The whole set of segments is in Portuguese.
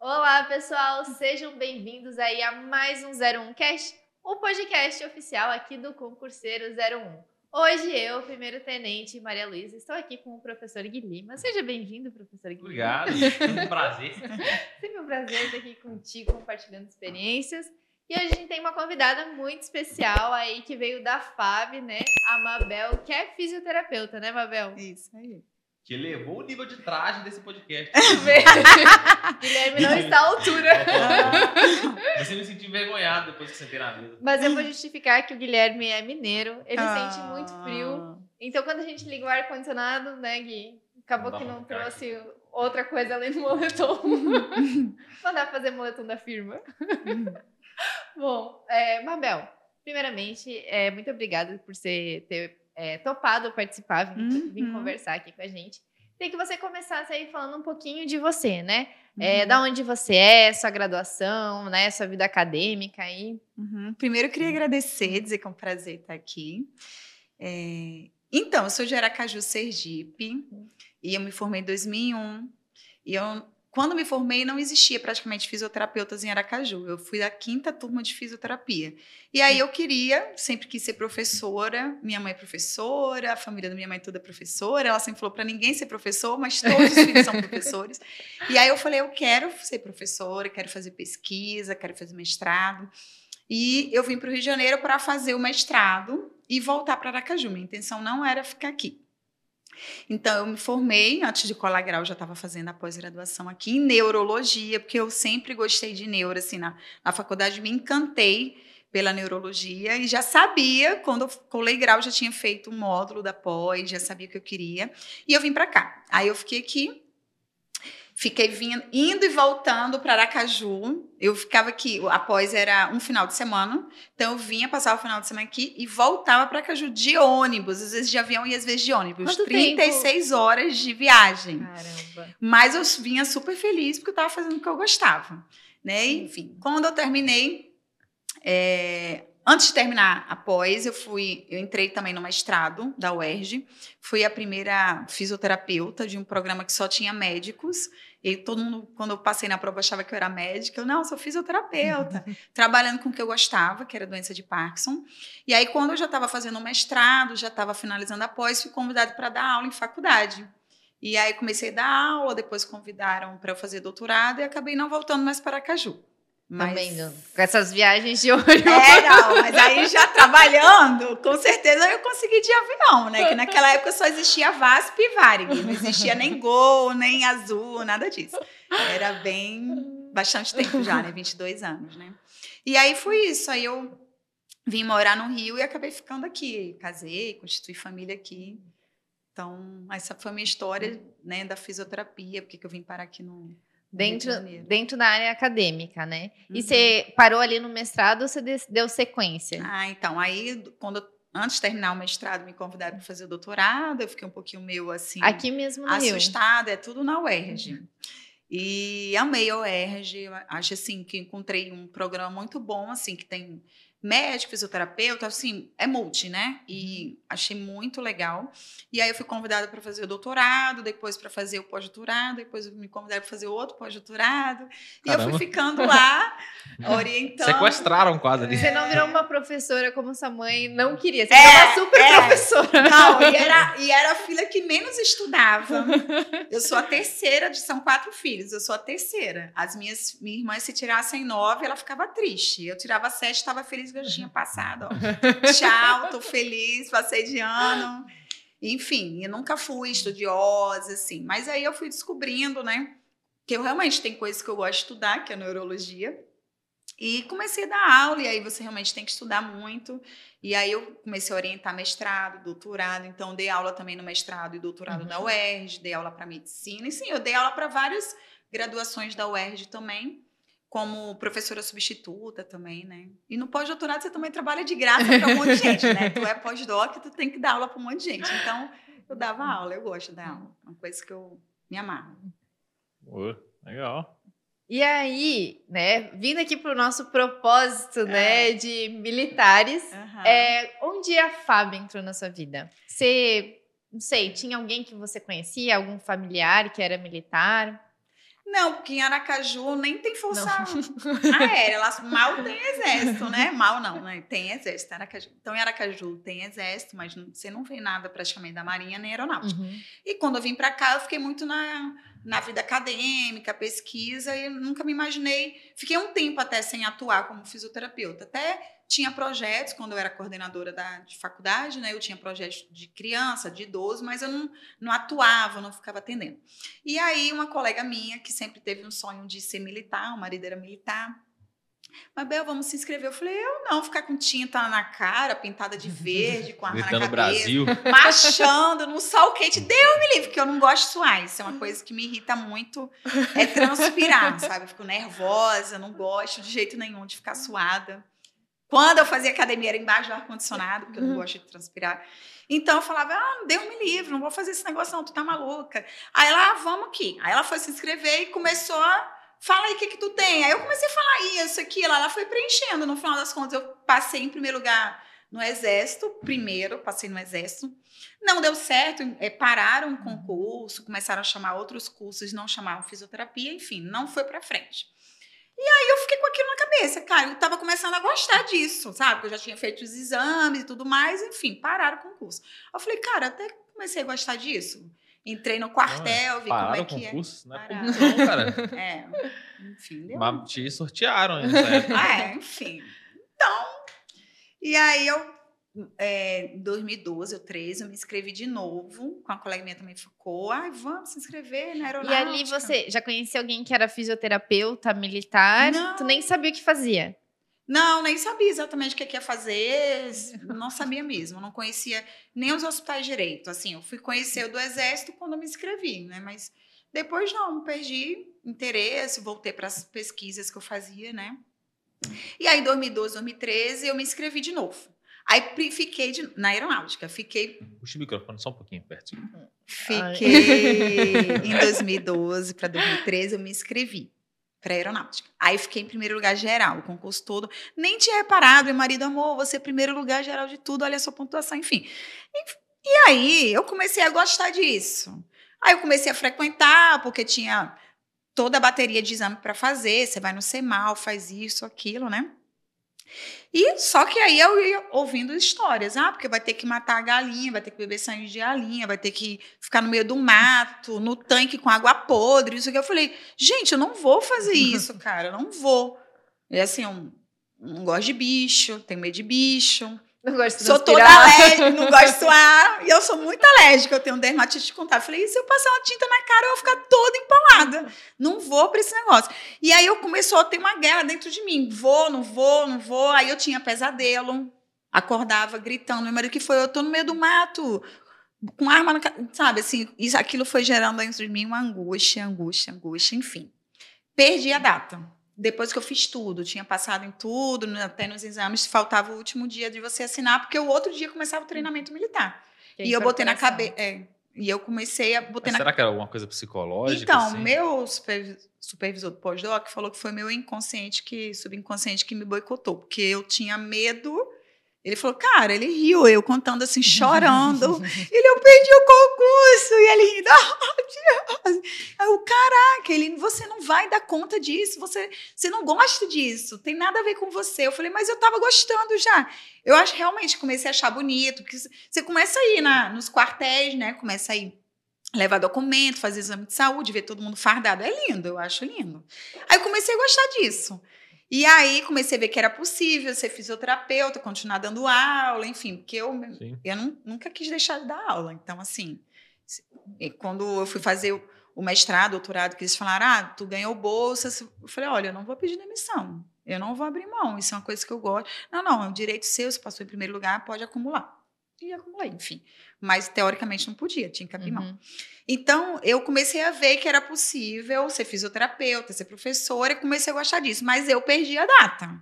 Olá, pessoal, sejam bem-vindos aí a mais um 01 Cast, o podcast oficial aqui do Concurseiro 01. Hoje eu, primeiro tenente Maria Luísa, estou aqui com o professor Guilherme. Seja bem-vindo, professor Guilherme. Obrigado, um prazer. Sempre um prazer estar aqui contigo, compartilhando experiências. E hoje a gente tem uma convidada muito especial aí que veio da FAB, né? A Mabel, que é fisioterapeuta, né, Mabel? Isso aí. Que elevou o nível de traje desse podcast. Guilherme não está à altura. Você me sentiu envergonhado depois que sentei na mesa. Mas eu vou justificar que o Guilherme é mineiro, ele ah. sente muito frio. Então, quando a gente liga o ar-condicionado, né, Gui? Acabou não que não trouxe aqui. outra coisa além do moletom. não dá pra fazer moletom da firma. Bom, é, Mabel, primeiramente, é, muito obrigada por você ter é, topado participar, vir, uhum. vir, conversar aqui com a gente. Queria que você começasse aí falando um pouquinho de você, né? É, uhum. da onde você é, sua graduação, né? Sua vida acadêmica aí. Uhum. Primeiro, eu queria agradecer, dizer que é um prazer estar aqui. É... Então, eu sou de Aracaju, Sergipe, uhum. e eu me formei em 2001. E eu quando me formei, não existia praticamente fisioterapeutas em Aracaju. Eu fui da quinta turma de fisioterapia. E aí eu queria, sempre quis ser professora. Minha mãe é professora, a família da minha mãe toda é professora. Ela sempre falou para ninguém ser professor, mas todos os filhos são professores. E aí eu falei, eu quero ser professora, quero fazer pesquisa, quero fazer mestrado. E eu vim para o Rio de Janeiro para fazer o mestrado e voltar para Aracaju. Minha intenção não era ficar aqui. Então, eu me formei, antes de colar grau, já estava fazendo a pós-graduação aqui em neurologia, porque eu sempre gostei de neuro, assim, na, na faculdade me encantei pela neurologia e já sabia, quando eu colei grau, já tinha feito um módulo da pós, já sabia o que eu queria, e eu vim para cá. Aí eu fiquei aqui Fiquei vindo, indo e voltando para Aracaju. Eu ficava aqui, após era um final de semana. Então eu vinha, passava o final de semana aqui e voltava para Aracaju de ônibus, às vezes de avião e às vezes de ônibus. Quanto 36 tempo? horas de viagem. Caramba. Mas eu vinha super feliz porque eu estava fazendo o que eu gostava. Né? Enfim, quando eu terminei, é, Antes de terminar a pós, eu fui, eu entrei também no mestrado da UERJ. Fui a primeira fisioterapeuta de um programa que só tinha médicos. E todo mundo, quando eu passei na prova, achava que eu era médica. Eu, não, sou fisioterapeuta. trabalhando com o que eu gostava, que era doença de Parkinson. E aí, quando eu já estava fazendo o mestrado, já estava finalizando a pós, fui convidada para dar aula em faculdade. E aí comecei a dar aula, depois convidaram para eu fazer doutorado e acabei não voltando mais para Caju. Mas... Também, com essas viagens de olho. É, não, mas aí já trabalhando, com certeza eu consegui de avião, né? Que naquela época só existia VASP e Varig, não existia nem Gol, nem Azul, nada disso. Era bem, bastante tempo já, né? 22 anos, né? E aí foi isso, aí eu vim morar no Rio e acabei ficando aqui. Casei, constituí família aqui. Então, essa foi a minha história, né, da fisioterapia, porque que eu vim parar aqui no, Dentro, dentro da área acadêmica, né? Uhum. E você parou ali no mestrado ou você deu sequência? Ah, então, aí quando antes de terminar o mestrado me convidaram para fazer o doutorado, eu fiquei um pouquinho meio assim, aqui mesmo no assustada, Rio. é tudo na UERJ. Uhum. E amei a UERJ, acho assim que encontrei um programa muito bom assim que tem médico, fisioterapeuta, assim, é multi, né? E uhum. achei muito legal. E aí eu fui convidada para fazer o doutorado, depois para fazer o pós-doutorado, depois me convidaram para fazer outro pós-doutorado. E eu fui ficando lá, orientando. Sequestraram quase ali. Você não virou uma professora como sua mãe não queria. Você é, uma super é. professora. Não, e era, e era a filha que menos estudava. Eu sou a terceira, de, são quatro filhos, eu sou a terceira. As minhas, minhas irmãs, se tirassem nove, ela ficava triste. Eu tirava sete, estava feliz feliz que eu tinha passado. Ó. Tchau, tô feliz, passei de ano. Enfim, eu nunca fui estudiosa, assim. Mas aí eu fui descobrindo, né? Que eu realmente tem coisas que eu gosto de estudar, que é a neurologia. E comecei a dar aula, e aí você realmente tem que estudar muito. E aí eu comecei a orientar mestrado, doutorado, então dei aula também no mestrado e doutorado uhum. da UERJ, dei aula para medicina. E sim, eu dei aula para várias graduações da UERJ também como professora substituta também, né? E no pós-doutorado você também trabalha de graça para um monte de gente, né? Tu é pós-doc, tu tem que dar aula para um monte de gente. Então, eu dava aula, eu gosto de dar aula. Uma coisa que eu me amarro. Uh, legal. E aí, né, vindo aqui para o nosso propósito, né, é. de militares, uhum. é, onde a FAB entrou na sua vida? Você, não sei, tinha alguém que você conhecia, algum familiar que era militar? Não, porque em Aracaju nem tem força aérea. Elas mal tem exército, né? Mal não, né? Tem exército. Aracaju. Então, em Aracaju tem exército, mas você não vê nada praticamente da Marinha nem aeronáutica. Uhum. E quando eu vim para cá, eu fiquei muito na, na vida acadêmica, pesquisa, e nunca me imaginei. Fiquei um tempo até sem atuar como fisioterapeuta. Até tinha projetos, quando eu era coordenadora da, de faculdade, né? Eu tinha projetos de criança, de idoso, mas eu não, não atuava, não ficava atendendo. E aí, uma colega minha, que sempre teve um sonho de ser militar, o marido era militar, Mabel, vamos se inscrever. Eu falei, eu não, ficar com tinta na cara, pintada de verde, com arma Gritando na cabeça. Brasil. Marchando no sol quente. Deu me livre, porque eu não gosto de suar. Isso é uma coisa que me irrita muito, é transpirar, sabe? Eu fico nervosa, não gosto de jeito nenhum de ficar suada. Quando eu fazia academia era embaixo do ar-condicionado, porque eu não gosto de transpirar. Então eu falava, ah, Deus me livre, não vou fazer esse negócio não, tu tá maluca. Aí ela, ah, vamos aqui. Aí ela foi se inscrever e começou a fala aí o que que tu tem. Aí eu comecei a falar isso, aquilo, ela foi preenchendo. No final das contas, eu passei em primeiro lugar no exército, primeiro, passei no exército. Não deu certo, é, pararam o concurso, começaram a chamar outros cursos, não chamavam fisioterapia, enfim, não foi para frente. E aí eu fiquei com aquilo na cabeça, cara, eu tava começando a gostar disso, sabe? Porque eu já tinha feito os exames e tudo mais, enfim, pararam o concurso. Eu falei, cara, até comecei a gostar disso. Entrei no quartel, vi como é que é. concurso, não é concurso não, cara. É, enfim, deu. Mas te sortearam. época. Ah, é, enfim. Então, e aí eu, é, em 2012 ou 13, eu me inscrevi de novo, com a colega minha também ficou, ai, vamos se inscrever na E aeronáutica. ali você já conhecia alguém que era fisioterapeuta, militar? Não. Tu nem sabia o que fazia. Não, nem sabia exatamente o que que ia fazer, não sabia mesmo, não conhecia nem os hospitais direito, assim, eu fui conhecer o do Exército quando me inscrevi, né, mas depois não, perdi interesse, voltei para as pesquisas que eu fazia, né, e aí em 2012, 2013 eu me inscrevi de novo, aí fiquei de- na aeronáutica, fiquei Puxa o microfone só um pouquinho perto. Fiquei em 2012 para 2013, eu me inscrevi para aeronáutica. Aí fiquei em primeiro lugar geral, o concurso todo. Nem tinha reparado, meu marido amor, você é primeiro lugar geral de tudo, olha a sua pontuação, enfim. E, e aí eu comecei a gostar disso. Aí eu comecei a frequentar, porque tinha toda a bateria de exame para fazer, você vai no CEMAL, faz isso, aquilo, né? E só que aí eu ia ouvindo histórias, ah, porque vai ter que matar a galinha, vai ter que beber sangue de galinha, vai ter que ficar no meio do mato, no tanque com água podre, isso que eu falei, gente, eu não vou fazer isso, cara, eu não vou. E assim, eu não gosto de bicho, tenho medo de bicho, Não gosto de sou toda alérgica, não gosto de suar, e eu sou muito alérgica, eu tenho dermatite de contato. Falei, e se eu passar uma tinta na cara, eu vou ficar toda empolada. Não vou para esse negócio. E aí eu começou a ter uma guerra dentro de mim. Vou, não vou, não vou. Aí eu tinha pesadelo, acordava gritando, meu marido que foi, eu tô no meio do mato, com arma na cara, sabe, assim, isso, aquilo foi gerando dentro de mim uma angústia, angústia, angústia, enfim. Perdi a data. Depois que eu fiz tudo, tinha passado em tudo, até nos exames, faltava o último dia de você assinar, porque o outro dia começava o treinamento militar. Que é e eu botei na cabeça. e eu comecei a. Botei Mas na será que era alguma coisa psicológica? então, assim? meu supervi- supervisor do pós-doc falou que foi meu inconsciente, que subconsciente que me boicotou, porque eu tinha medo. Ele falou, cara, ele riu, eu contando assim, chorando. ele, eu perdi o concurso. E ele rindo, "Ah, Deus." Eu, caraca, ele, você não vai dar conta disso, você, você não gosta disso, tem nada a ver com você. Eu falei, mas eu tava gostando já. Eu acho realmente comecei a achar bonito, porque você começa a ir na, nos quartéis, né? Começa a ir levar documento, fazer exame de saúde, ver todo mundo fardado. É lindo, eu acho lindo. Aí eu comecei a gostar disso. E aí comecei a ver que era possível ser fisioterapeuta, continuar dando aula, enfim, porque eu, Sim. eu nun- nunca quis deixar de dar aula. Então, assim, quando eu fui fazer o, o mestrado, doutorado, que eles falaram, ah, tu ganhou bolsa, eu falei, olha, eu não vou pedir demissão, eu não vou abrir mão, isso é uma coisa que eu gosto. Não, não, é um direito seu, se passou em primeiro lugar, pode acumular. E acumulei, enfim. Mas, teoricamente, não podia, tinha que abrir mão. Uhum. Então, eu comecei a ver que era possível ser fisioterapeuta, ser professora, e comecei a gostar disso, mas eu perdi a data.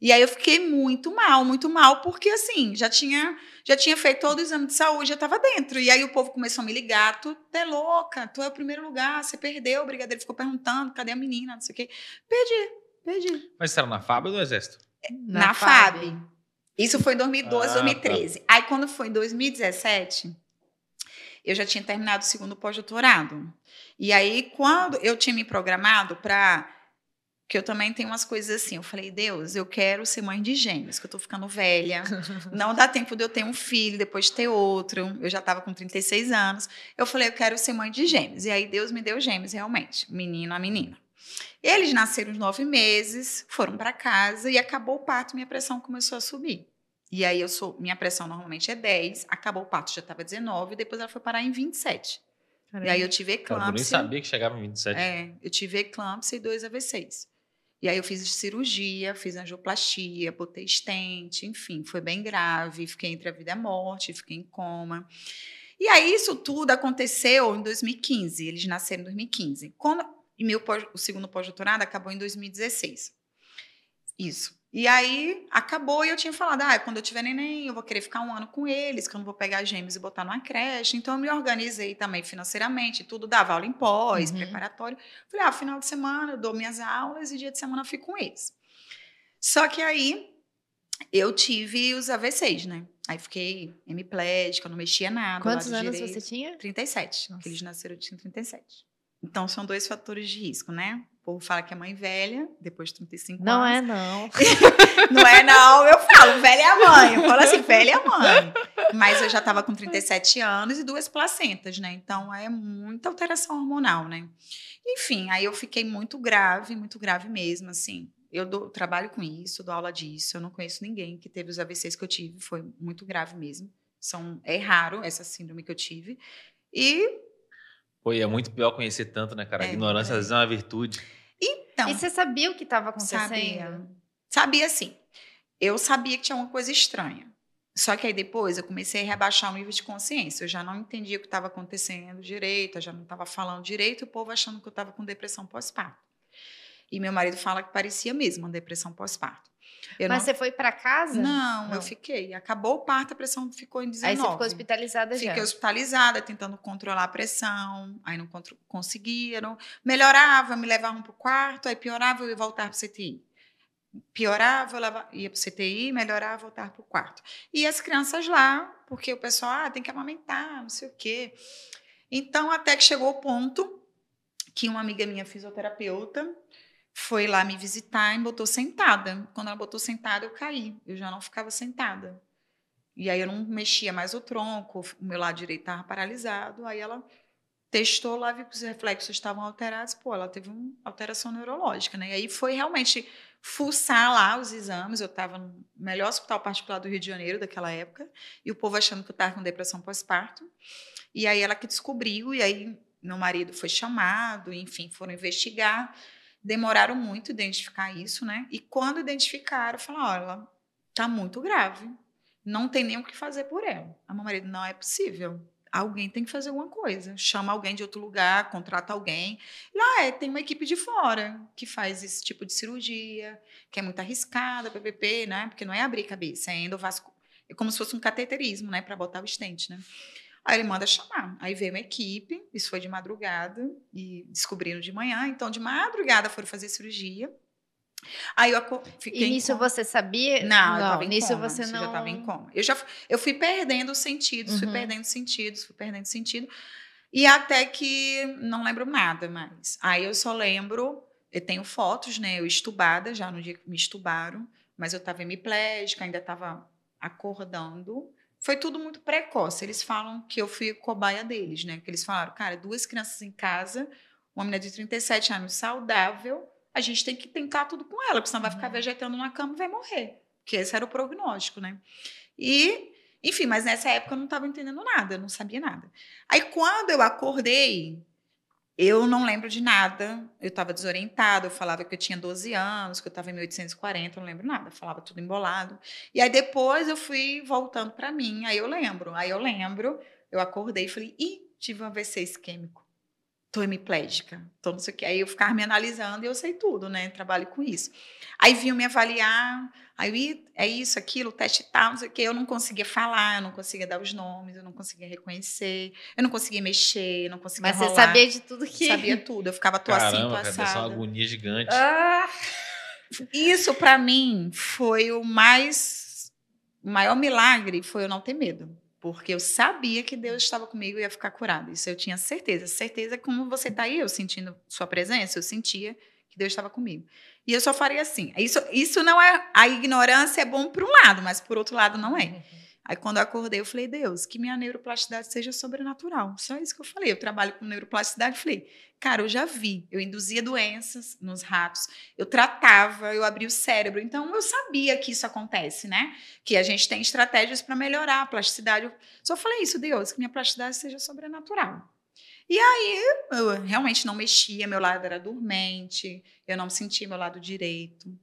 E aí eu fiquei muito mal, muito mal, porque assim, já tinha, já tinha feito todo o exame de saúde, já estava dentro. E aí o povo começou a me ligar, tu é louca, tu é o primeiro lugar, você perdeu, o brigadeiro ficou perguntando, cadê a menina, não sei o quê. Perdi, perdi. Mas você era na FAB ou no Exército? Na, FAB. Isso foi em 2012, Ah, 2013. Aí quando foi em 2017, eu já tinha terminado o segundo pós-doutorado. E aí, quando eu tinha me programado para que eu também tenho umas coisas assim. Eu falei, Deus, eu quero ser mãe de gêmeos, que eu tô ficando velha. Não dá tempo de eu ter um filho, depois de ter outro. Eu já estava com 36 anos. Eu falei, eu quero ser mãe de gêmeos. E aí Deus me deu gêmeos, realmente. Menino a menina. Eles nasceram uns nove meses, foram para casa e acabou o parto, minha pressão começou a subir. E aí eu sou, minha pressão normalmente é 10, acabou o parto, já estava 19, depois ela foi parar em 27. Caramba. E aí eu tive eclâmpsia. Cara, eu nem sabia que chegava em 27. É, eu tive eclâmpsia e dois AVCs. E aí eu fiz cirurgia, fiz angioplastia, botei estente, enfim, foi bem grave, fiquei entre a vida e a morte, fiquei em coma. E aí isso tudo aconteceu em 2015, eles nasceram em 2015. Quando, e meu o segundo pós-doutorado acabou em 2016. Isso. E aí acabou e eu tinha falado: ah, quando eu tiver neném, eu vou querer ficar um ano com eles, que eu não vou pegar gêmeos e botar numa creche. Então eu me organizei também financeiramente, tudo dava aula em pós, uhum. preparatório. Falei: ah, final de semana eu dou minhas aulas e dia de semana eu fico com eles. Só que aí eu tive os AVCs, né? Aí fiquei hemiplégica, não mexia nada. Quantos anos direito. você tinha? 37. Nossa. Que eles nasceram, eu tinha 37. Então são dois fatores de risco, né? povo fala que é mãe velha, depois de 35 não anos. Não é, não. não é, não. Eu falo, velha é a mãe. Eu falo assim, velha é a mãe. Mas eu já estava com 37 anos e duas placentas, né? Então é muita alteração hormonal, né? Enfim, aí eu fiquei muito grave, muito grave mesmo, assim. Eu dou, trabalho com isso, dou aula disso. Eu não conheço ninguém que teve os AVCs que eu tive. Foi muito grave mesmo. São, é raro essa síndrome que eu tive. E Pô, e é muito pior conhecer tanto, né, cara? A é, ignorância é. às vezes é uma virtude. Então. E você sabia o que estava acontecendo? Sabia. Sabia sim. Eu sabia que tinha uma coisa estranha. Só que aí depois eu comecei a rebaixar o nível de consciência. Eu já não entendia o que estava acontecendo direito, eu já não estava falando direito, o povo achando que eu estava com depressão pós-parto. E meu marido fala que parecia mesmo uma depressão pós-parto. Eu Mas não... você foi para casa? Não, não, eu fiquei. Acabou o parto, a pressão ficou em 19. Aí você ficou hospitalizada Fiquei já? Fiquei hospitalizada, tentando controlar a pressão. Aí não conseguia. Não... Melhorava, me levavam para o quarto, aí piorava, eu ia voltar para o CTI. Piorava, eu levava, ia para o CTI, melhorava, voltar para o quarto. E as crianças lá, porque o pessoal, ah, tem que amamentar, não sei o quê. Então, até que chegou o ponto que uma amiga minha fisioterapeuta foi lá me visitar e me botou sentada. Quando ela botou sentada, eu caí. Eu já não ficava sentada. E aí eu não mexia mais o tronco, o meu lado direito estava paralisado. Aí ela testou lá, viu que os reflexos estavam alterados. Pô, ela teve uma alteração neurológica, né? E aí foi realmente fuçar lá os exames. Eu estava no melhor hospital particular do Rio de Janeiro daquela época. E o povo achando que eu estava com depressão pós-parto. E aí ela que descobriu, e aí meu marido foi chamado, enfim, foram investigar. Demoraram muito identificar isso, né? E quando identificaram, falaram: olha, tá muito grave. Não tem nem o que fazer por ela. A meu marido, não é possível. Alguém tem que fazer alguma coisa. Chama alguém de outro lugar, contrata alguém. Lá é, tem uma equipe de fora que faz esse tipo de cirurgia, que é muito arriscada, PPP, né? Porque não é abrir cabeça, é endovasco. É como se fosse um cateterismo, né? Para botar o estente, né? Aí ele manda chamar. Aí veio uma equipe, isso foi de madrugada, e descobriram de manhã. Então, de madrugada foram fazer cirurgia. Aí eu fiquei. E nisso você sabia? Não, eu tava em nisso coma, você não. já estava em coma. Eu já eu fui perdendo sentidos, uhum. fui perdendo sentidos, fui perdendo sentido. E até que não lembro nada mais. Aí eu só lembro, eu tenho fotos, né? Eu estubada já no dia que me estubaram, mas eu estava hemiplégica, ainda estava acordando. Foi tudo muito precoce. Eles falam que eu fui cobaia deles, né? Que eles falaram, cara, duas crianças em casa, uma menina de 37 anos saudável, a gente tem que tentar tudo com ela, porque senão vai ficar uhum. vegetando na cama e vai morrer. Porque esse era o prognóstico, né? E, enfim, mas nessa época eu não estava entendendo nada, eu não sabia nada. Aí quando eu acordei, eu não lembro de nada, eu estava desorientada, eu falava que eu tinha 12 anos, que eu estava em 1840, eu não lembro nada, eu falava tudo embolado. E aí depois eu fui voltando para mim, aí eu lembro, aí eu lembro, eu acordei e falei, ih, tive um AVC isquêmico, tô hemiplégica, tô não sei o que. Aí eu ficava me analisando e eu sei tudo, né, trabalho com isso. Aí vinham me avaliar, Aí é isso, aquilo, teste tal, não sei o quê. Eu não conseguia falar, eu não conseguia dar os nomes, eu não conseguia reconhecer, eu não conseguia mexer, eu não conseguia Mas rolar. você sabia de tudo que... Sabia tudo, eu ficava tô assim, tô assada. Caramba, uma agonia gigante. Ah! Isso, para mim, foi o mais... O maior milagre foi eu não ter medo. Porque eu sabia que Deus estava comigo e ia ficar curado. Isso eu tinha certeza. Certeza como você está aí, eu sentindo sua presença, eu sentia que Deus estava comigo. E eu só faria assim. Isso, isso não é. A ignorância é bom por um lado, mas por outro lado não é. Uhum. Aí quando eu acordei, eu falei, Deus, que minha neuroplasticidade seja sobrenatural. Só isso que eu falei. Eu trabalho com neuroplasticidade. Falei, cara, eu já vi. Eu induzia doenças nos ratos. Eu tratava, eu abria o cérebro. Então eu sabia que isso acontece, né? Que a gente tem estratégias para melhorar a plasticidade. Eu só falei isso, Deus, que minha plasticidade seja sobrenatural. E aí eu realmente não mexia, meu lado era dormente, eu não sentia meu lado direito.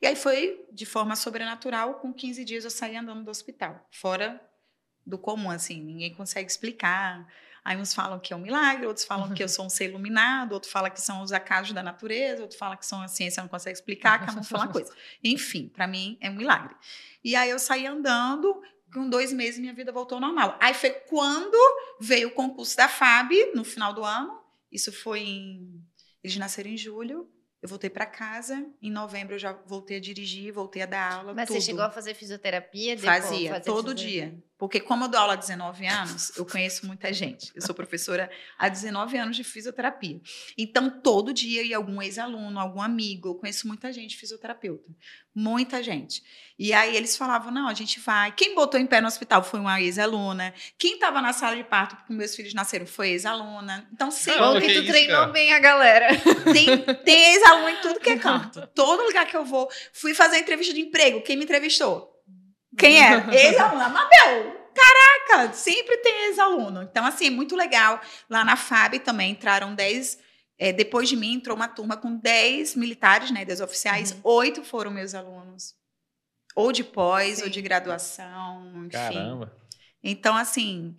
E aí foi de forma sobrenatural, com 15 dias eu saí andando do hospital, fora do comum, assim, ninguém consegue explicar. Aí uns falam que é um milagre, outros falam que eu sou um ser iluminado, outro fala que são os acasos da natureza, outro fala que são a ciência não consegue explicar, cada um fala uma coisa. Enfim, para mim é um milagre. E aí eu saí andando, com dois meses minha vida voltou ao normal. Aí foi quando veio o concurso da FAB, no final do ano, isso foi em... Eles nasceram em julho, eu voltei para casa, em novembro eu já voltei a dirigir, voltei a dar aula. Mas tudo. você chegou a fazer fisioterapia? Fazia, todo dia. Porque como eu dou aula há 19 anos, eu conheço muita gente. Eu sou professora há 19 anos de fisioterapia. Então, todo dia ia algum ex-aluno, algum amigo. Eu conheço muita gente fisioterapeuta. Muita gente. E aí eles falavam: não, a gente vai. Quem botou em pé no hospital foi uma ex-aluna. Quem estava na sala de parto porque meus filhos nasceram foi ex-aluna. Então, sempre. Bom que tu isso, treinou cara. bem a galera. Tem, tem ex-aluno em tudo que é canto. Todo lugar que eu vou. Fui fazer entrevista de emprego. Quem me entrevistou? Quem é? Ex-aluno. Mabel. Caraca, sempre tem ex-aluno. Então, assim, é muito legal. Lá na FAB também entraram 10. É, depois de mim, entrou uma turma com 10 militares, né? 10 oficiais. Uhum. Oito foram meus alunos. Ou de pós, Sim. ou de graduação, enfim. Caramba. Então, assim,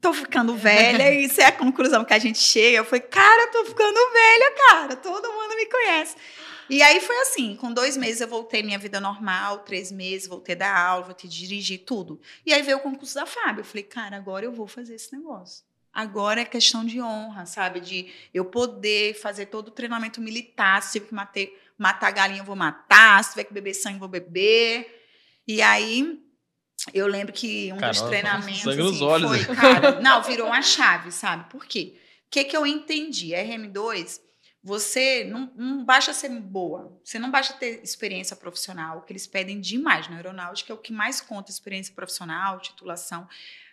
tô ficando velha, e isso é a conclusão que a gente chega. Eu falei, cara, tô ficando velha, cara. Todo mundo me conhece. E aí foi assim, com dois meses eu voltei minha vida normal, três meses voltei da aula, voltei dirigir tudo. E aí veio o concurso da Fábio. Eu falei, cara, agora eu vou fazer esse negócio. Agora é questão de honra, sabe? De eu poder fazer todo o treinamento militar. Se tiver que matar, matar galinha, eu vou matar. Se tiver que beber sangue, eu vou beber. E aí eu lembro que um dos treinamentos sangue nos assim, olhos. foi, cara, não, virou uma chave, sabe? Por quê? O que, que eu entendi? RM2 você não, não basta ser boa, você não basta ter experiência profissional, que eles pedem demais na aeronáutica, é o que mais conta experiência profissional, titulação.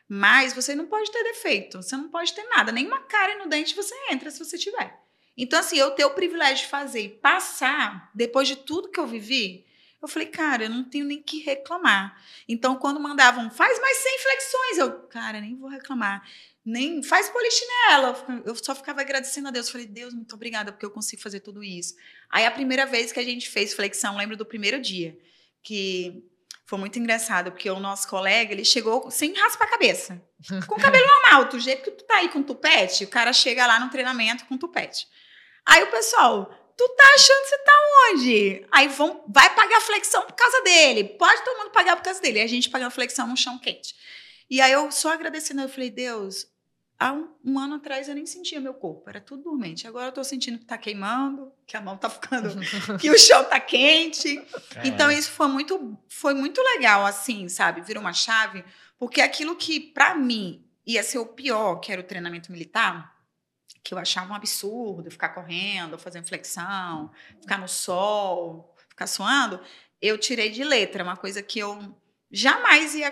Mas você não pode ter defeito, você não pode ter nada, nem uma cara no dente você entra se você tiver. Então, assim, eu ter o privilégio de fazer e passar, depois de tudo que eu vivi, eu falei, cara, eu não tenho nem que reclamar. Então, quando mandavam, faz mais 100 flexões, eu, cara, nem vou reclamar nem faz polichinela. Eu só ficava agradecendo a Deus. Falei, Deus, muito obrigada, porque eu consigo fazer tudo isso. Aí a primeira vez que a gente fez flexão, lembro do primeiro dia, que foi muito engraçado, porque o nosso colega, ele chegou sem raspar a cabeça. Com cabelo normal, do jeito que tu tá aí com tupete, o cara chega lá no treinamento com tupete. Aí o pessoal, tu tá achando que você tá onde? Aí vão, vai pagar flexão por causa dele. Pode todo mundo pagar por causa dele. E a gente pagando flexão no chão quente. E aí eu só agradecendo, eu falei, Deus, há um, um, ano atrás eu nem sentia meu corpo, era tudo dormente. Agora eu tô sentindo que tá queimando, que a mão tá ficando, que o chão tá quente. Caramba. Então isso foi muito, foi muito legal, assim, sabe? Virou uma chave, porque aquilo que para mim ia ser o pior, que era o treinamento militar, que eu achava um absurdo, ficar correndo, fazendo flexão, ficar no sol, ficar suando, eu tirei de letra, uma coisa que eu jamais ia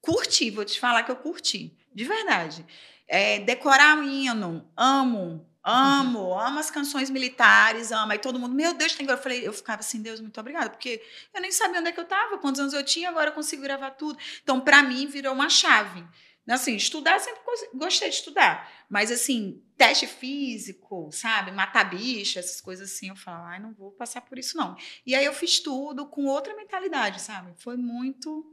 curti, vou te falar que eu curti, de verdade. É, decorar o hino, amo, amo, uhum. amo as canções militares, amo. Aí todo mundo, meu Deus, tem Eu falei, eu ficava assim, Deus, muito obrigada, porque eu nem sabia onde é que eu estava, quantos anos eu tinha, agora eu consigo gravar tudo. Então, para mim, virou uma chave. Assim, estudar sempre gostei de estudar, mas assim, teste físico, sabe, matar bicho, essas coisas assim, eu falo, ai, não vou passar por isso não. E aí eu fiz tudo com outra mentalidade, sabe? Foi muito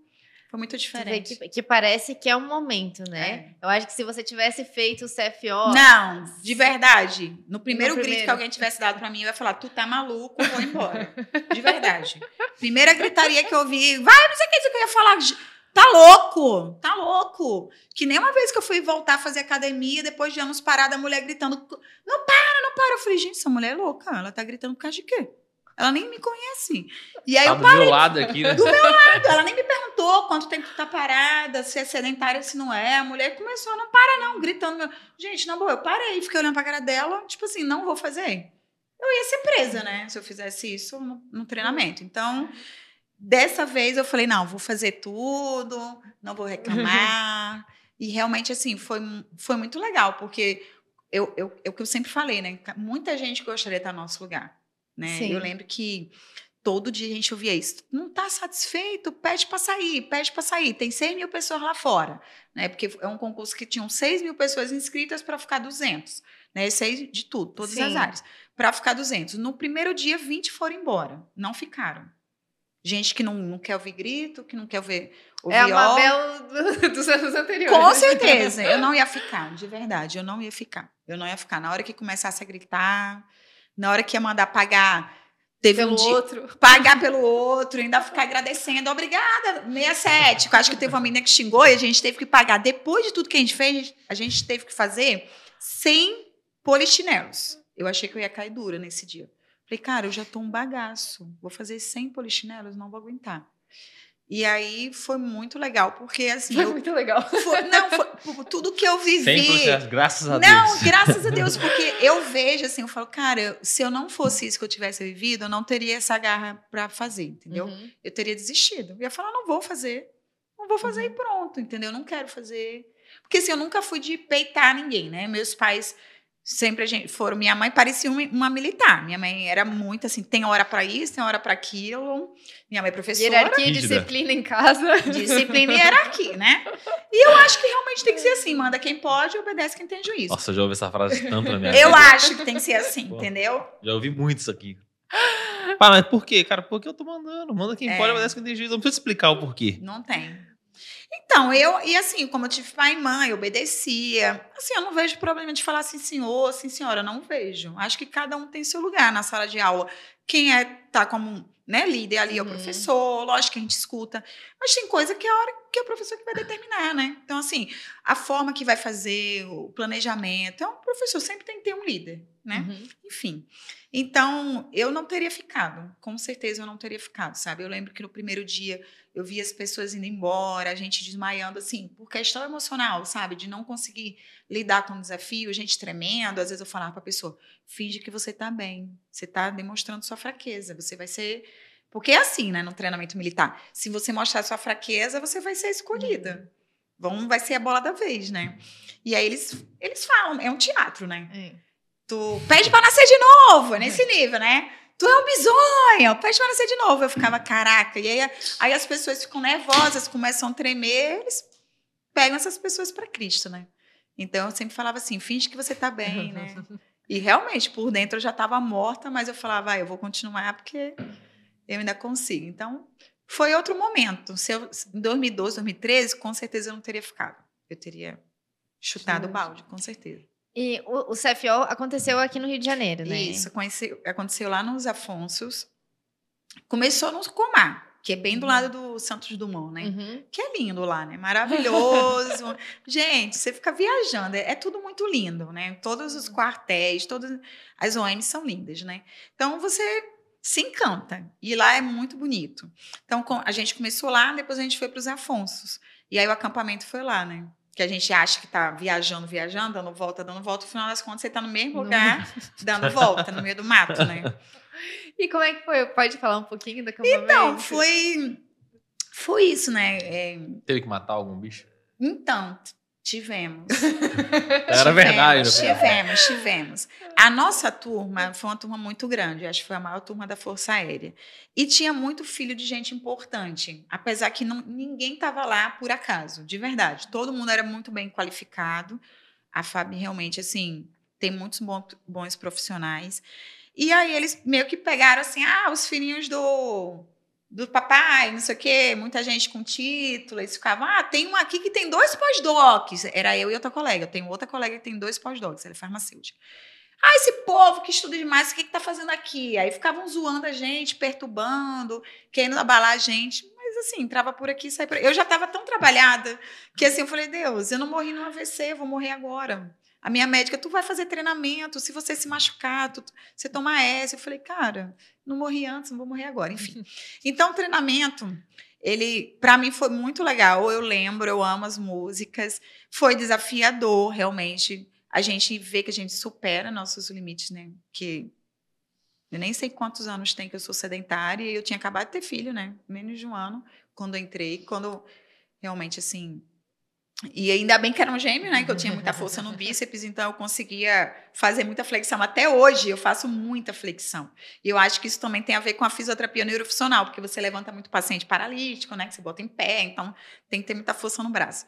foi muito diferente. Que, que, parece que é um momento, né? É. Eu acho que se você tivesse feito o CFO. Não, de verdade. No primeiro, no grito que alguém tivesse dado para mim, eu ia falar: tu tá maluco, vou embora. de verdade. Primeira gritaria que eu vi, vai, não sei o que, eu ia falar. Tá louco, tá louco. Que nem uma vez que eu fui voltar a fazer academia, depois de anos parada, a mulher gritando: Não para, não para. Eu falei, gente, essa mulher é louca. Ela tá gritando por causa de quê? Ela nem me conhece. E aí tá eu do parei. meu lado aqui, né? Do meu lado. Ela nem me perguntou quanto tempo tu tá parada, se é sedentária, se não é. A mulher começou, não para não, gritando. Gente, na boa, eu parei, fiquei olhando pra cara dela, tipo assim, não vou fazer. Eu ia ser presa, né? Se eu fizesse isso no, no treinamento. Então, dessa vez eu falei, não, vou fazer tudo, não vou reclamar. e realmente, assim, foi, foi muito legal, porque eu, eu, é o que eu sempre falei, né? Muita gente gostaria de estar no nosso lugar. Né? Sim. Eu lembro que todo dia a gente ouvia isso. Não está satisfeito? Pede para sair, pede para sair. Tem 6 mil pessoas lá fora. Né? Porque é um concurso que tinham 6 mil pessoas inscritas para ficar 200. Né? Seis de tudo, todas Sim. as áreas. Para ficar 200. No primeiro dia, 20 foram embora. Não ficaram. Gente que não, não quer ouvir grito, que não quer ouvir, ouvir É a. Mabel do- dos anos anteriores. Com certeza. Eu não ia ficar, de verdade. Eu não ia ficar. Eu não ia ficar. Na hora que começasse a gritar, na hora que ia mandar pagar, teve Pelo um dia. outro. Pagar pelo outro, ainda ficar agradecendo. Obrigada, 67. Eu acho que teve uma menina que xingou e a gente teve que pagar. Depois de tudo que a gente fez, a gente teve que fazer sem polichinelos. Eu achei que eu ia cair dura nesse dia. Falei, cara, eu já tô um bagaço. Vou fazer sem polichinelos, não vou aguentar. E aí foi muito legal, porque assim. Foi eu- muito legal. foi- não, foi, tudo que eu vivi. Sem processo, graças a Não, Deus. graças a Deus, porque eu vejo assim, eu falo, cara, eu- se eu não fosse isso que eu tivesse vivido, eu não teria essa garra pra fazer, entendeu? Uhum. Eu teria desistido. Eu ia falar, não vou fazer. Não vou fazer e pronto, entendeu? Não quero fazer. Porque assim, eu nunca fui de peitar ninguém, né? Meus pais sempre a gente foram, minha mãe parecia uma, uma militar. Minha mãe era muito assim, tem hora pra isso, tem hora pra aquilo. Minha mãe é professora. Hierarquia e disciplina em casa. Disciplina e hierarquia, né? E eu acho que realmente tem que ser assim: manda quem pode e obedece quem tem juízo. Nossa, eu já ouvi essa frase tanto na minha eu vida. acho que tem que ser assim, Pô. entendeu? Já ouvi muito isso aqui. Pá, mas por quê, cara? Porque eu tô mandando. Manda quem É. pode, obedece quem tem juízo. Não precisa explicar o porquê. Não tem. Então, eu, e assim, como eu tive pai e mãe, eu obedecia. Assim, eu não vejo problema de falar assim, senhor, sim, senhora, não vejo. Acho que cada um tem seu lugar na sala de aula. Quem é, tá como né, líder ali é o Uhum. professor, lógico que a gente escuta. Mas tem coisa que é a hora que é o professor que vai determinar, né? Então, assim, a forma que vai fazer, o planejamento, é um professor, sempre tem que ter um líder, né? Uhum. Enfim. Então, eu não teria ficado. Com certeza eu não teria ficado, sabe? Eu lembro que no primeiro dia eu vi as pessoas indo embora, a gente desmaiando, assim, por questão emocional, sabe? De não conseguir lidar com o desafio, gente tremendo. Às vezes eu falava pra pessoa: finge que você tá bem. Você tá demonstrando sua fraqueza. Você vai ser. Porque é assim, né, no treinamento militar. Se você mostrar sua fraqueza, você vai ser escolhida. Vão, vai ser a bola da vez, né? E aí eles, eles falam, é um teatro, né? É. Tu pede pra nascer de novo, nesse nível, né? Tu é um bisonho, pede pra nascer de novo. Eu ficava, caraca. E aí, aí as pessoas ficam nervosas, começam a tremer, eles pegam essas pessoas pra Cristo, né? Então eu sempre falava assim: finge que você tá bem, né? E realmente, por dentro eu já tava morta, mas eu falava, vai, eu vou continuar porque eu ainda consigo. Então, foi outro momento. Se eu, em 2012, 2013, com certeza eu não teria ficado. Eu teria chutado o balde, com certeza. E o, o CFO aconteceu aqui no Rio de Janeiro, né? Isso, conheci- aconteceu lá nos Afonsos. Começou no Comar, que é bem do lado do Santos Dumont, né? Uhum. Que é lindo lá, né? Maravilhoso. Gente, você fica viajando, é, é tudo muito lindo, né? Todos os quartéis, todas as OMs são lindas, né? Então você se encanta. E lá é muito bonito. Então a gente começou lá, depois a gente foi para os Afonsos. E aí o acampamento foi lá, né? Que a gente acha que tá viajando, viajando, dando volta, dando volta. No final das contas, você tá no mesmo No lugar, dando volta, no meio do mato, né? E como é que foi? Pode falar um pouquinho do acampamento? Então, foi, foi isso, né? É, Teve que matar algum bicho? então, tivemos. Era verdade, Tivemos, né? tivemos, tivemos. A nossa turma foi uma turma muito grande, acho que foi a maior turma da Força Aérea. E tinha muito filho de gente importante, apesar que não, ninguém estava lá por acaso, de verdade. Todo mundo era muito bem qualificado. A FAB realmente, assim, tem muitos bons, bons profissionais. E aí eles meio que pegaram assim, ah, os filhinhos do do papai, não sei o quê, muita gente com título, eles ficavam, ah, tem um aqui que tem dois pós-docs, era eu e outra colega, eu tenho outra colega que tem dois pós-docs, ela é farmacêutica. Ah, esse povo que estuda demais, o que que tá fazendo aqui? Aí ficavam zoando a gente, perturbando, querendo abalar a gente, mas assim, entrava por aqui, saía por aí. Eu já estava tão trabalhada, que assim, eu falei, Deus, eu não morri no AVC, eu vou morrer agora. A minha médica, tu vai fazer treinamento, se você se machucar, tu, você toma S. Eu falei, cara, não morri antes, não vou morrer agora, enfim. Então, treinamento, ele, para mim, foi muito legal. Eu lembro, eu amo as músicas. Foi desafiador, realmente. A gente vê que a gente supera nossos limites, né? Que eu nem sei quantos anos tem que eu sou sedentária e eu tinha acabado de ter filho, né? Menos de um ano quando eu entrei, quando realmente assim. E ainda bem que era um gêmeo, né? Que eu tinha muita força no bíceps, então eu conseguia fazer muita flexão. Até hoje eu faço muita flexão. E eu acho que isso também tem a ver com a fisioterapia neurofuncional, porque você levanta muito paciente paralítico, né? Que você bota em pé, então tem que ter muita força no braço.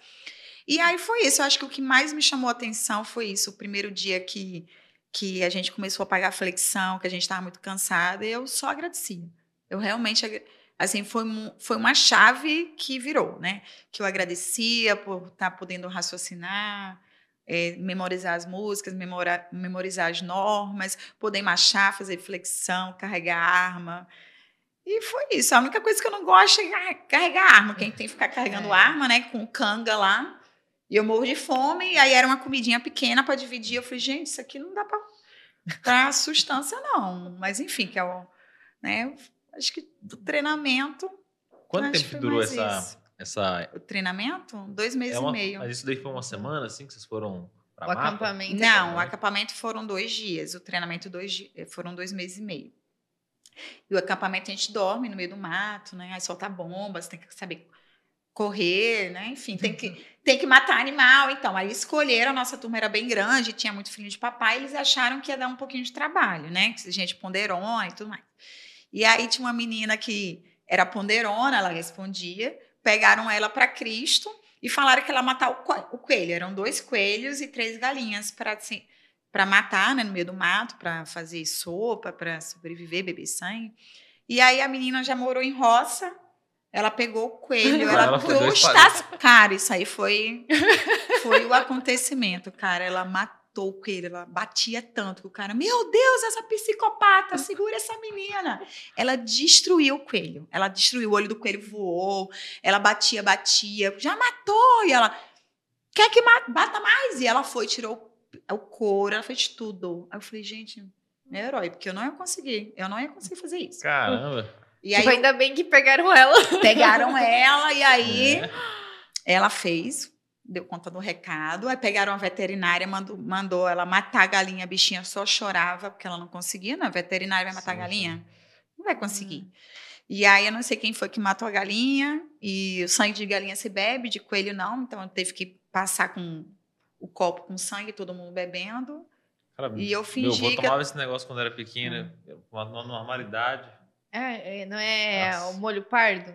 E aí foi isso. Eu acho que o que mais me chamou a atenção foi isso. O primeiro dia que que a gente começou a pagar flexão, que a gente estava muito cansada, e eu só agradecia. Eu realmente, assim, foi, foi uma chave que virou, né? Que eu agradecia por estar tá podendo raciocinar, é, memorizar as músicas, memora, memorizar as normas, poder marchar, fazer flexão, carregar arma. E foi isso. A única coisa que eu não gosto é carregar arma. Quem tem que ficar carregando é. arma, né? Com canga lá. E eu morro de fome, e aí era uma comidinha pequena para dividir. Eu falei, gente, isso aqui não dá para sustância, não. Mas enfim, que é o. Né, acho que do treinamento. Quanto tempo durou essa, essa. O treinamento? Dois meses é uma, e meio. Mas isso daí foi uma semana, assim, que vocês foram. O mapa? acampamento? Não, o acampamento foram dois dias. O treinamento dois, foram dois meses e meio. E o acampamento a gente dorme no meio do mato, né? Aí solta bombas, tem que saber correr, né? Enfim, tem que, tem que matar animal. Então, aí escolheram, a nossa turma era bem grande, tinha muito filho de papai, eles acharam que ia dar um pouquinho de trabalho, né? Que gente ponderona e tudo mais. E aí tinha uma menina que era ponderona, ela respondia, pegaram ela para Cristo e falaram que ela matar o coelho. Eram dois coelhos e três galinhas para assim, para matar, né, no meio do mato, para fazer sopa, para sobreviver, beber sangue. E aí a menina já morou em roça, ela pegou o coelho, ela, ela trouxe. Cara, isso aí foi, foi o acontecimento, cara. Ela matou o coelho, ela batia tanto que o cara, meu Deus, essa psicopata, segura essa menina. Ela destruiu o coelho. Ela destruiu o olho do coelho, voou. Ela batia, batia, já matou. E ela, quer que bata mais? E ela foi, tirou o couro, ela fez tudo. Aí eu falei, gente, meu herói, porque eu não ia conseguir. Eu não ia conseguir fazer isso. Caramba. E tipo, aí, ainda bem que pegaram ela. Pegaram ela e aí é. ela fez, deu conta do recado. Aí pegaram a veterinária, mandou, mandou ela matar a galinha. A bichinha só chorava porque ela não conseguia, né? A veterinária vai matar sim, a galinha? Sim. Não vai conseguir. Hum. E aí eu não sei quem foi que matou a galinha. E o sangue de galinha se bebe, de coelho não. Então teve que passar com o copo com sangue, todo mundo bebendo. Cara, e eu fingi meu avô tomava esse negócio quando era pequena, hum. uma normalidade. É, é, não é Nossa. o molho pardo?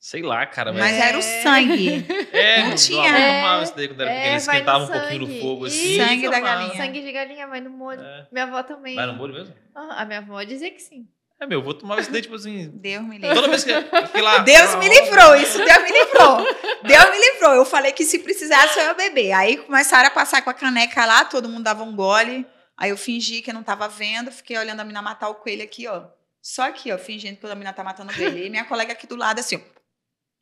Sei lá, cara. Mas, mas é... era o sangue. É, não tinha. É, tomava isso daí quando era é, pequeno. Ele esquentava um pouquinho no fogo assim. Sangue da galinha. Sangue de galinha vai no molho. É. Minha avó também. Vai no molho mesmo? Ah, a minha avó dizia que sim. É, meu, vou tomar isso daí, tipo assim. Deus me livrou. Toda vez que eu lá. Deus me livrou, isso Deus me livrou. Deus me livrou. Eu falei que se precisasse eu ia beber. Aí começaram a passar com a caneca lá, todo mundo dava um gole. Aí eu fingi que eu não tava vendo, fiquei olhando a menina matar o coelho aqui, ó. Só aqui, ó, fingindo que a menina tá matando ele. E minha colega aqui do lado, assim, ó.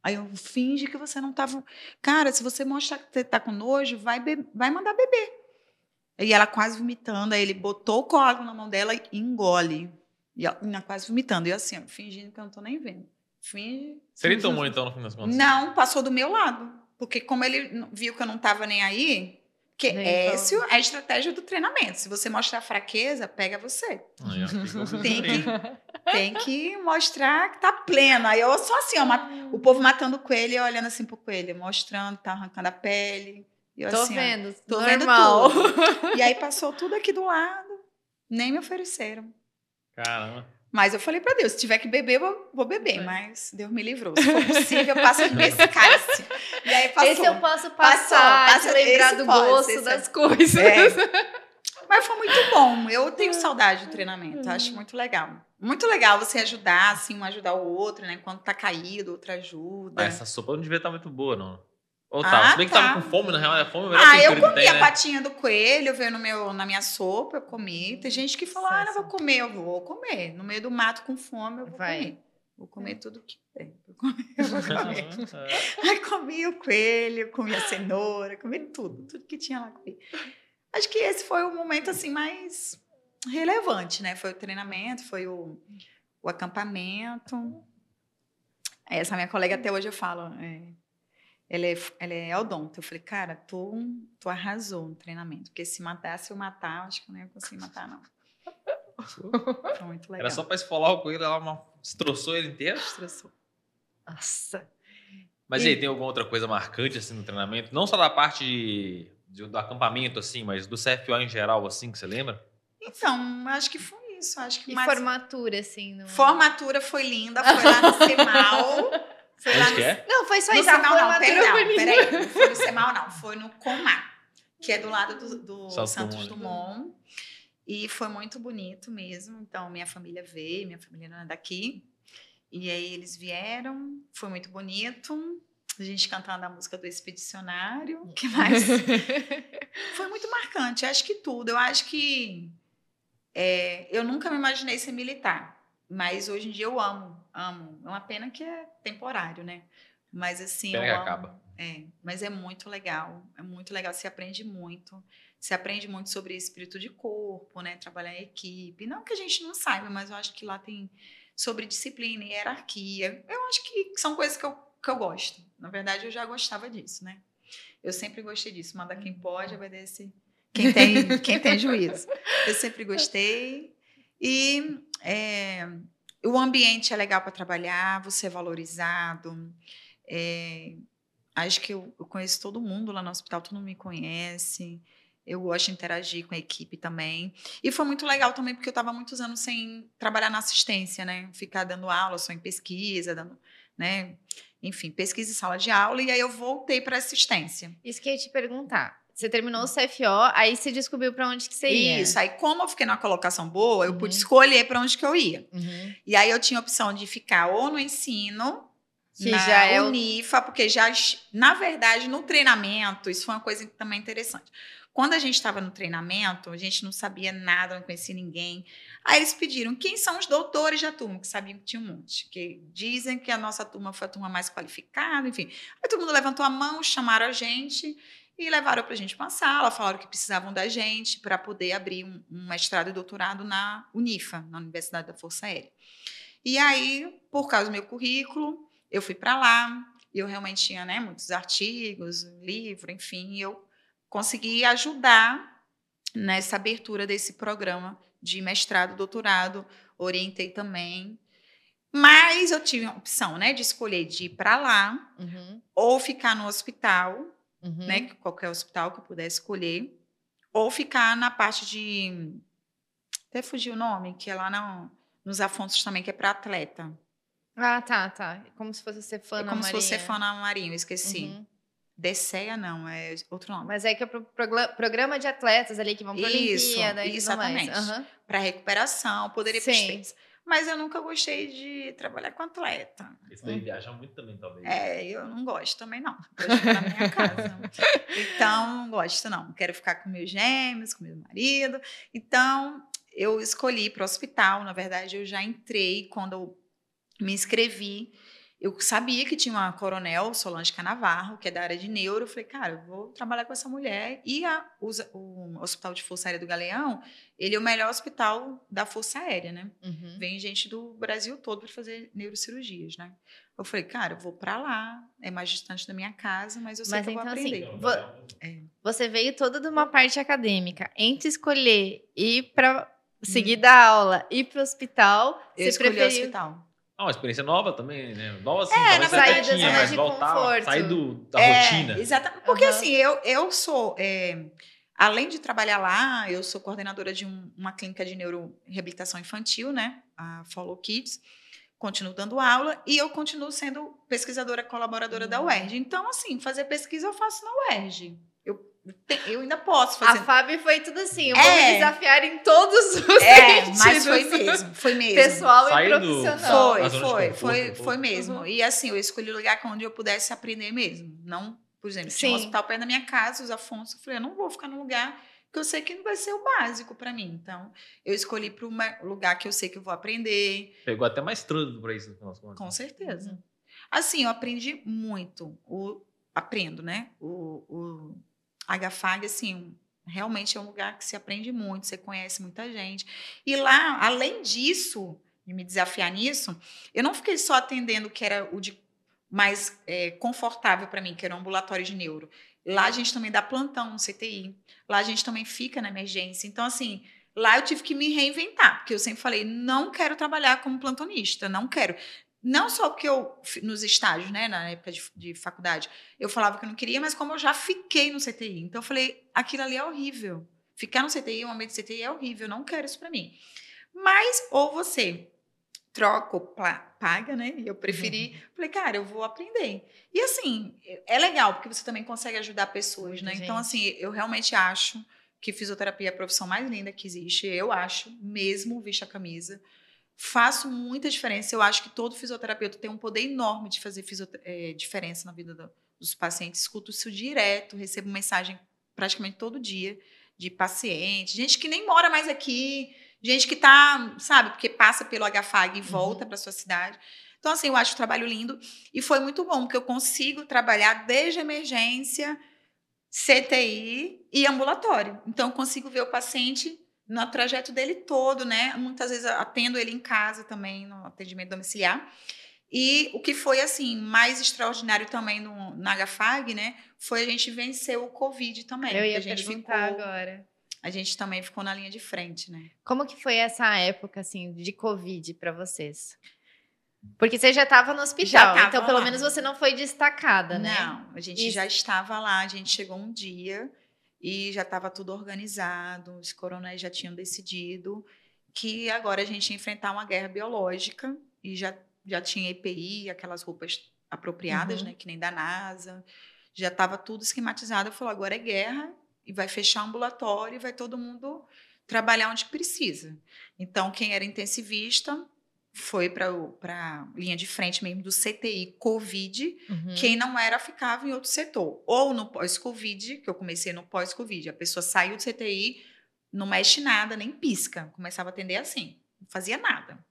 Aí eu finge que você não tava. Cara, se você mostrar que você tá com nojo, vai, be... vai mandar beber. E ela quase vomitando, aí ele botou o coágulo na mão dela e engole. E ela quase vomitando. E eu assim, ó, fingindo que eu não tô nem vendo. Finge. Você nem tomou então no fim das contas? Não, passou do meu lado. Porque como ele viu que eu não tava nem aí, que essa é a estratégia do treinamento. Se você mostrar fraqueza, pega você. tem, que, tem que mostrar que tá pleno. Aí eu só assim, ó, o povo matando o coelho e olhando assim pro coelho, mostrando, tá arrancando a pele. Eu, tô assim, vendo, ó, tô normal. vendo tudo. E aí passou tudo aqui do lado, nem me ofereceram. Caramba. Mas eu falei para Deus, se tiver que beber, eu vou beber. É. Mas Deus me livrou. Se for possível, eu passo nesse cálice. E aí passou. Esse eu posso passar, passou, passa, lembrar do pode, gosto das é. coisas. É. Mas foi muito bom. Eu tenho saudade do treinamento. Acho muito legal. Muito legal você ajudar, assim, um ajudar o outro, né? Quando tá caído, outro ajuda. Mas essa sopa não devia estar muito boa, não. Ou tá, ah, se bem que tá. tava com fome, na real, a fome é Ah, eu comi tem, a né? patinha do coelho, veio no meu, na minha sopa, eu comi. Tem gente que falou, ah, não vou comer, eu vou comer. No meio do mato com fome, eu vou Vai. comer. Vou comer tudo que tem. Vou comer, eu vou comer. Aí comi o coelho, comi a cenoura, comi tudo, tudo que tinha lá comi. acho que esse foi o momento assim mais relevante, né? Foi o treinamento, foi o, o acampamento. Essa minha colega até hoje eu falo, é, ela, é, ela é odonto. Eu falei, cara, tu, tu arrasou no treinamento, porque se matar, se eu matar, acho que eu não ia conseguir matar, não. Foi muito legal. Era só pra esfolar o coelho, ela destroçou ele inteiro? Destroçou. Nossa. Mas E- e aí, tem alguma outra coisa marcante assim no treinamento? Não só da parte de, de- do acampamento, assim, mas do CFO em geral, assim, que você lembra? Então, acho que foi isso. Acho que E mais... formatura, assim. No... Formatura foi linda, foi lá no Semal. Foi lá no que é? Não, foi só No isso. Semal não, perdão, linda. peraí. Não foi no Semal não, foi no Comar, que é do lado do, do Santos Dumont. Dumont. E foi muito bonito mesmo. Então, minha família veio, minha família não é daqui. E aí eles vieram, foi muito bonito. A gente cantando a música do Expedicionário. O que mais? foi muito marcante. Acho que tudo. Eu acho que é, eu nunca me imaginei ser militar, mas hoje em dia eu amo, amo. É uma pena que é temporário, né? Mas assim, Pena eu que amo. acaba. É, mas é muito legal, é muito legal. Se aprende muito, se aprende muito sobre espírito de corpo, né? Trabalhar em equipe. Não que a gente não saiba, mas eu acho que lá tem sobre disciplina e hierarquia. Eu acho que são coisas que eu, que eu gosto. Na verdade, eu já gostava disso, né? Eu sempre gostei disso. Manda quem pode, obedece quem tem, quem tem juízo. Eu sempre gostei. E é, o ambiente é legal para trabalhar, você é valorizado. É, acho que eu, eu conheço todo mundo lá no hospital, todo mundo me conhece. Eu gosto de interagir com a equipe também. E foi muito legal também, porque eu estava muitos anos sem trabalhar na assistência, né? Ficar dando aula só em pesquisa, dando, né? Enfim, pesquisa em sala de aula. E aí eu voltei para assistência. Isso que eu ia te perguntar. Você terminou o CFO, aí você descobriu pra onde que você ia. Isso. Aí, como eu fiquei numa colocação boa, eu Uhum. pude escolher para onde que eu ia. Uhum. E aí eu tinha a opção de ficar ou no ensino, Que na já é Unifa, porque já, na verdade, no treinamento, isso foi uma coisa também interessante. Quando a gente estava no treinamento, a gente não sabia nada, não conhecia ninguém. Aí eles pediram quem são os doutores da turma, que sabiam que tinha um monte. Que dizem que a nossa turma foi a turma mais qualificada, enfim. Aí todo mundo levantou a mão, chamaram a gente e levaram para a gente uma sala, falaram que precisavam da gente para poder abrir um, um mestrado e doutorado na Unifa, na Universidade da Força Aérea. E aí, por causa do meu currículo, eu fui para lá, e eu realmente tinha né, muitos artigos, livro, enfim, e eu consegui ajudar nessa abertura desse programa de mestrado, doutorado, orientei também. Mas eu tive a opção, né, de escolher de ir para lá Uhum. ou ficar no hospital, Uhum. né, qualquer hospital que eu pudesse escolher, ou ficar na parte de até fugiu o nome, que é lá no, nos Afonsos também, que é para atleta. Ah, tá, tá. Como se fosse Cefana é como se fosse Marinha. Cefana Marinho, eu esqueci. Uhum. Não, é outro nome. Mas aí que é pro programa, programa de atletas ali que vão Isso, Olimpíada mais. exatamente. Aham. Para recuperação, poderia para. Mas eu nunca gostei de trabalhar com atleta. Esse daí viaja muito também, talvez. É, eu não gosto também, não. Gosto de ficar na minha casa. Então, não gosto, não. Quero ficar com meus gêmeos, com meu marido. Então, eu escolhi para o hospital. Na verdade, eu já entrei quando eu me inscrevi. Eu sabia que tinha uma coronel, Solange Canavarro, que é da área de neuro. Eu falei, cara, eu vou trabalhar com essa mulher. E a- os- o Hospital de Força Aérea do Galeão, ele é o melhor hospital da Força Aérea, né? Uhum. Vem gente do Brasil todo para fazer neurocirurgias, né? Eu falei, cara, eu vou para lá, é mais distante da minha casa, mas eu sei Mas que eu vou então, assim, aprender. vo- Você veio toda de uma parte acadêmica. Entre escolher ir pra seguir da aula e ir pro hospital, Hum. eu você escolhi o preferiu. hospital. Ah, uma experiência nova também, né? Nova assim, É, talvez na verdade, tinha, mas voltar, sair do, da é, rotina. Exatamente. Porque Aham. assim, eu, eu sou. é, além de trabalhar lá, eu sou coordenadora de um- uma clínica de neuroreabilitação infantil, né? A Follow Kids. Continuo dando aula e eu continuo sendo pesquisadora colaboradora da Hum. UERJ. Então, assim, fazer pesquisa eu faço na UERJ. Eu, ainda posso A fazer. Fábio foi tudo assim. Eu vou É. me desafiar em todos os É, sentidos. mas foi mesmo, foi mesmo. Pessoal Sair e profissional. Foi, A foi, conforto, foi, um foi mesmo. Uhum. E assim, eu escolhi o lugar onde eu pudesse aprender mesmo. Não, por exemplo, tinha um hospital perto da minha casa, os Afonso. Eu falei, eu não vou ficar num lugar que eu sei que não vai ser o básico para mim. Então, eu escolhi para um lugar que eu sei que eu vou aprender, Pegou até mais trânsito pra isso, no final das contas. com certeza. Uhum. Assim, eu aprendi muito. O, aprendo, né? O, o HFAG, assim, realmente é um lugar que se aprende muito, você conhece muita gente. E lá, além disso, de me desafiar nisso, eu não fiquei só atendendo o que era o de mais é, confortável para mim, que era o ambulatório de neuro. Lá a gente também dá plantão no CTI. Lá a gente também fica na emergência. Então, assim, lá eu tive que me reinventar, porque eu sempre falei, não quero trabalhar como plantonista, não quero. Não só porque eu, nos estágios, né, na época de, de, faculdade, eu falava que eu não queria, mas como eu já fiquei no CTI. Então eu falei, aquilo ali é horrível. Ficar no CTI, um ambiente de CTI é horrível, eu não quero isso para mim. Mas, ou você troca ou paga, né? Eu preferi, uhum. falei, cara, eu vou aprender. E assim, é legal, porque você também consegue ajudar pessoas, né? Então, assim, eu realmente acho que fisioterapia é a profissão mais linda que existe. Eu acho, mesmo vista a camisa faço muita diferença. Eu acho que todo fisioterapeuta tem um poder enorme de fazer é, diferença na vida do, dos pacientes. Escuto isso direto, recebo mensagem praticamente todo dia de pacientes, gente que nem mora mais aqui, gente que está, sabe, porque passa pelo HFAG e volta uhum. para sua cidade. Então, assim, eu acho o trabalho lindo e foi muito bom, porque eu consigo trabalhar desde emergência, CTI e ambulatório. Então, eu consigo ver o paciente no trajeto dele todo, né? Muitas vezes atendo ele em casa também, no atendimento domiciliar. E o que foi, assim, mais extraordinário também no, na HFAG, né? Foi a gente vencer o Covid também. Eu ia a gente perguntar ficou, agora. A gente também ficou na linha de frente, né? Como que foi essa época, assim, de Covid para vocês? Porque você já estava no hospital, então pelo lá. menos você não foi destacada, né? Não, a gente Isso. já estava lá, a gente chegou um dia e já estava tudo organizado, os coronéis já tinham decidido que agora a gente ia enfrentar uma guerra biológica e já, já tinha EPI, aquelas roupas apropriadas, uhum. né, que nem da NASA, já estava tudo esquematizado. Eu falei, agora é guerra e vai fechar ambulatório e vai todo mundo trabalhar onde precisa. Então, quem era intensivista foi para a linha de frente mesmo do CTI Covid. Uhum. Quem não era ficava em outro setor. Ou no pós-Covid, que eu comecei no pós-Covid. A pessoa saiu do CTI, não mexe nada, nem pisca. Começava a atender assim, não fazia nada.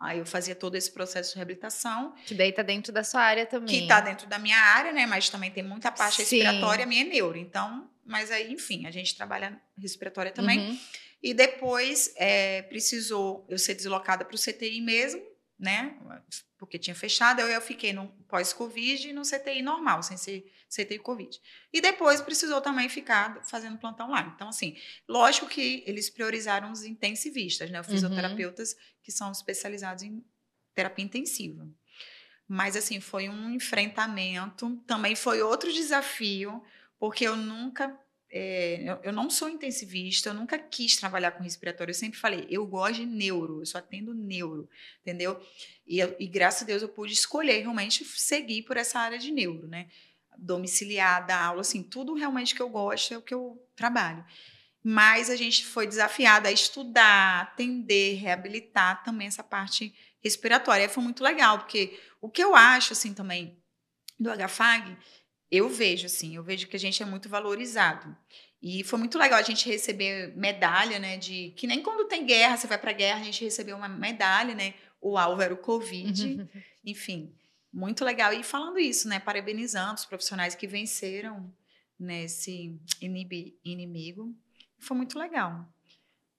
Aí eu fazia todo esse processo de reabilitação. Que daí tá dentro da sua área também. Que tá dentro da minha área, né? Mas também tem muita parte Sim. respiratória, minha é neuro. Então, mas aí, enfim, a gente trabalha respiratória também. Uhum. E depois é, precisou eu ser deslocada para o CTI mesmo, né? Porque tinha fechado, eu, eu fiquei no pós-Covid e no CTI normal, sem ser CTI Covid. E depois precisou também ficar fazendo plantão lá. Então, assim, lógico que eles priorizaram os intensivistas, né? Os uhum. fisioterapeutas uhum. que são especializados em terapia intensiva. Mas, assim, foi um enfrentamento. Também foi outro desafio, porque eu nunca é, eu, eu, não sou intensivista, eu nunca quis trabalhar com respiratório. Eu sempre falei, eu gosto de neuro, eu só atendo neuro, entendeu? E, e graças a Deus eu pude escolher realmente seguir por essa área de neuro, né? Domiciliar, dar aula, assim, tudo realmente que eu gosto é o que eu trabalho. Mas a gente foi desafiada a estudar, atender, reabilitar também essa parte respiratória. E foi muito legal, porque o que eu acho, assim, também do HFAG eu vejo, assim, eu vejo que a gente é muito valorizado. E foi muito legal a gente receber medalha, né? De que nem quando tem guerra, você vai para guerra, a gente recebeu uma medalha, né? O alvo era o Covid. Enfim, muito legal. E falando isso, né? Parabenizando os profissionais que venceram nesse inimigo. Foi muito legal.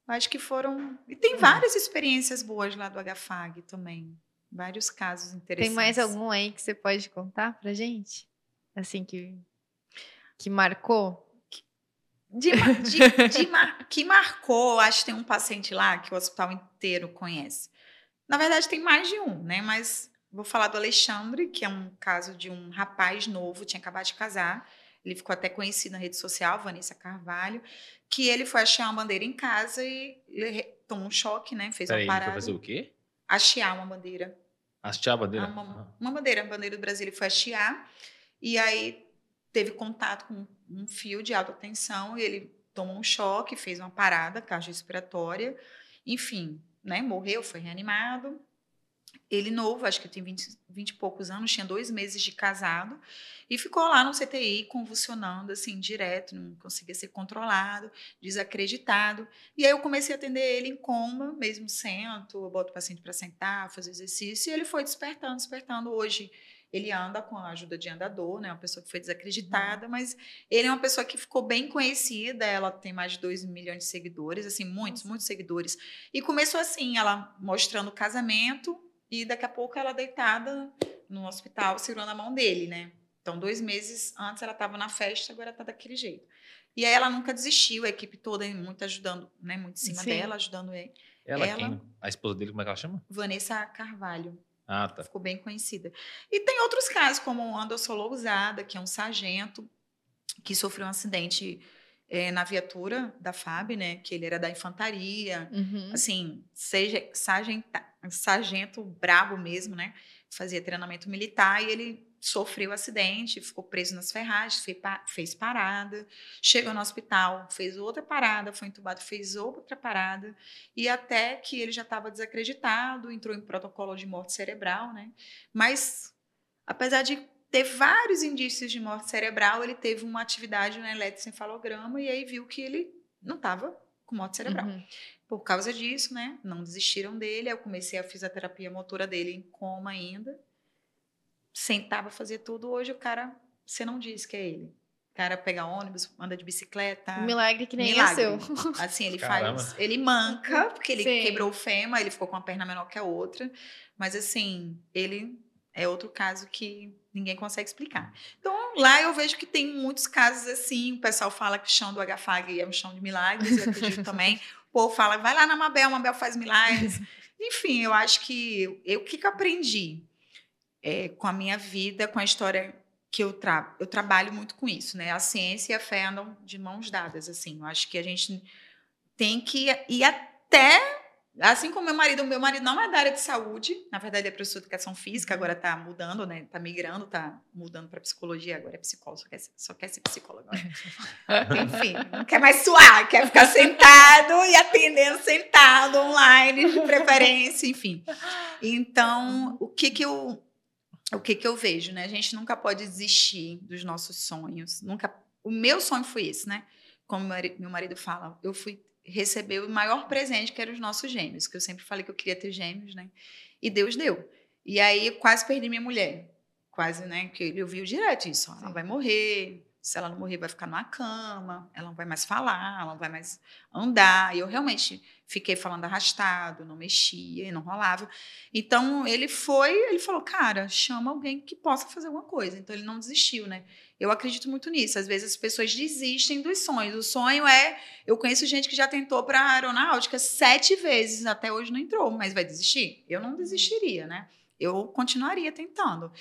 Acho que foram. E tem várias experiências boas lá do HFAG também. Vários casos interessantes. Tem mais algum aí que você pode contar pra gente? Assim, que, que marcou? De, de, de mar, que marcou, acho que tem um paciente lá que o hospital inteiro conhece. Na verdade, tem mais de um, né? Mas vou falar do Alexandre, que é um caso de um rapaz novo, tinha acabado de casar. Ele ficou até conhecido na rede social, Vanessa Carvalho, que ele foi achar uma bandeira em casa e ele tomou um choque, né? Fez Peraí, uma parada. Ele foi fazer o quê? Hastear uma bandeira. Hastear a bandeira? Uma, uma bandeira, a bandeira do Brasil ele foi hastear. E aí teve contato com um fio de alta tensão e ele tomou um choque, fez uma parada cardiorrespiratória, enfim, né, morreu, foi reanimado. Ele novo, acho que tem 20, 20 e poucos anos, tinha dois meses de casado e ficou lá no CTI convulsionando assim direto, não conseguia ser controlado, desacreditado. E aí eu comecei a atender ele em coma, mesmo sento, eu boto o paciente para sentar, fazer exercício, e ele foi despertando, despertando hoje Ele anda com a ajuda de andador, né? Uma pessoa que foi desacreditada, mas ele é uma pessoa que ficou bem conhecida. Ela tem mais de 2 milhões de seguidores, assim, muitos, muitos seguidores. E começou assim, ela mostrando o casamento e daqui a pouco ela deitada no hospital, segurando a mão dele, né? Então, dois meses antes ela estava na festa, agora está daquele jeito. E aí ela nunca desistiu, a equipe toda muito ajudando, né? Muito em cima Sim. dela, ajudando ele. Ela, ela, quem? A esposa dele, como é que ela chama? Vanessa Carvalho. Ah, tá. Ficou bem conhecida. E tem outros casos, como o Anderson Lousada, que é um sargento que sofreu um acidente é, na viatura da FAB, né? Que ele era da infantaria. Uhum. Assim, seja sargento, sargento brabo mesmo, né? Fazia treinamento militar e ele sofreu acidente, ficou preso nas ferragens, fez parada, chegou no hospital, fez outra parada, foi entubado, fez outra parada, e até que ele já estava desacreditado, entrou em protocolo de morte cerebral, né? Mas, apesar de ter vários indícios de morte cerebral, ele teve uma atividade no eletroencefalograma e aí viu que ele não estava com morte cerebral. Uhum. Por causa disso, né? Não desistiram dele. Eu comecei a fisioterapia motora dele em coma ainda sentava, fazia tudo. Hoje o cara, você não diz que é ele. O cara pega ônibus, anda de bicicleta. Um milagre que nem milagre. é seu. Assim, ele Caramba. faz. Ele manca, porque ele Sim. quebrou o fêmur, ele ficou com uma perna menor que a outra. Mas assim, ele é outro caso que ninguém consegue explicar. Então, lá eu vejo que tem muitos casos assim. O pessoal fala que o chão do HFAG é um chão de milagres, eu acredito também. O povo fala, vai lá na Mabel, a Mabel faz milagres. Enfim, eu acho que eu o que, que eu aprendi? É, com a minha vida, com a história que eu, tra eu trabalho muito com isso, né? A ciência e a fé andam de mãos dadas, assim. Eu acho que a gente tem que ir até Assim como meu marido, meu marido não é da área de saúde, na verdade é professor de educação física, agora está mudando, né? Está migrando, está mudando para psicologia, agora é psicólogo, só quer, ser, só quer ser psicólogo agora. Enfim, não quer mais suar, quer ficar sentado e atendendo sentado, online, de preferência, enfim. Então, o que que eu o que, que eu vejo, né? A gente nunca pode desistir dos nossos sonhos. Nunca. O meu sonho foi esse, né? Como meu marido fala, eu fui receber o maior presente que eram os nossos gêmeos, que eu sempre falei que eu queria ter gêmeos, né? E Deus deu. E aí eu quase perdi minha mulher, quase, né? Que eu vi direto isso. Ela vai morrer, se ela não morrer, vai ficar numa cama, ela não vai mais falar, ela não vai mais andar. E eu realmente fiquei falando arrastado, não mexia não rolava. Então ele foi, ele falou, cara, chama alguém que possa fazer alguma coisa. Então ele não desistiu, né? Eu acredito muito nisso. Às vezes as pessoas desistem dos sonhos. O sonho é, eu conheço gente que já tentou para aeronáutica sete vezes, até hoje não entrou, mas vai desistir? Eu não desistiria, né? Eu continuaria tentando.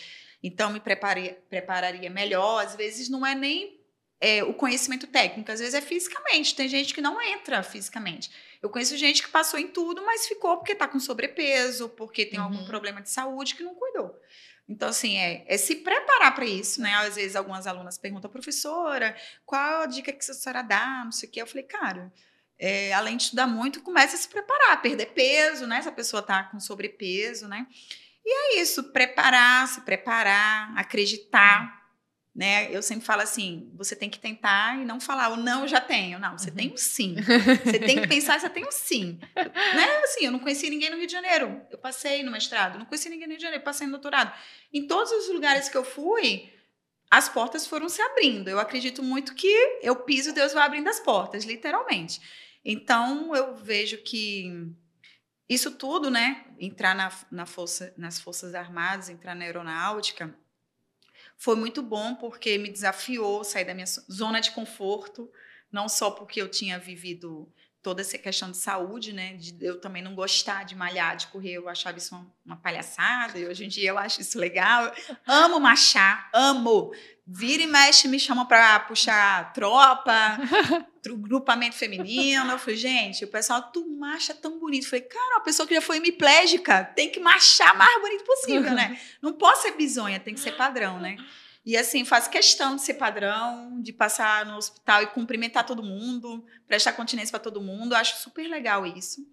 Então, me prepararia, prepararia melhor. Às vezes, não é nem é, o conhecimento técnico, às vezes é fisicamente. Tem gente que não entra fisicamente. Eu conheço gente que passou em tudo, mas ficou porque está com sobrepeso, porque tem uhum. algum problema de saúde que não cuidou. Então, assim, é, é se preparar para isso, né? Às vezes, algumas alunas perguntam, professora, qual a dica que a senhora dá? Não sei o quê. Eu falei, cara, é, além de estudar muito, comece a se preparar, perder peso, né? Se a pessoa está com sobrepeso, né? E é isso, preparar, se preparar, acreditar. Né? Eu sempre falo assim: você tem que tentar e não falar o não já tenho. Não, você uhum. tem um sim. Você tem que pensar, você tem um sim. né? Assim, eu não conheci ninguém no Rio de Janeiro. Eu passei no mestrado, não conheci ninguém no Rio de Janeiro, passei no doutorado. Em todos os lugares que eu fui, as portas foram se abrindo. Eu acredito muito que eu piso, Deus vai abrindo as portas, literalmente. Então, eu vejo que isso tudo, né? Entrar na, na força, nas Forças Armadas, entrar na aeronáutica, foi muito bom porque me desafiou sair da minha zona de conforto, não só porque eu tinha vivido toda essa questão de saúde, né? De eu também não gostar de malhar, de correr, eu achava isso uma, uma palhaçada, e hoje em dia eu acho isso legal. amo marchar, amo. Vira e mexe, me chama para puxar tropa, grupamento feminino. Eu falei, gente, o pessoal, tu marcha tão bonito. Eu falei, cara, uma pessoa que já foi hemiplégica tem que marchar mais bonito possível, né? Não pode ser bizonha, tem que ser padrão, né? E assim, faz questão de ser padrão, de passar no hospital e cumprimentar todo mundo, prestar continência para todo mundo. Eu acho super legal isso.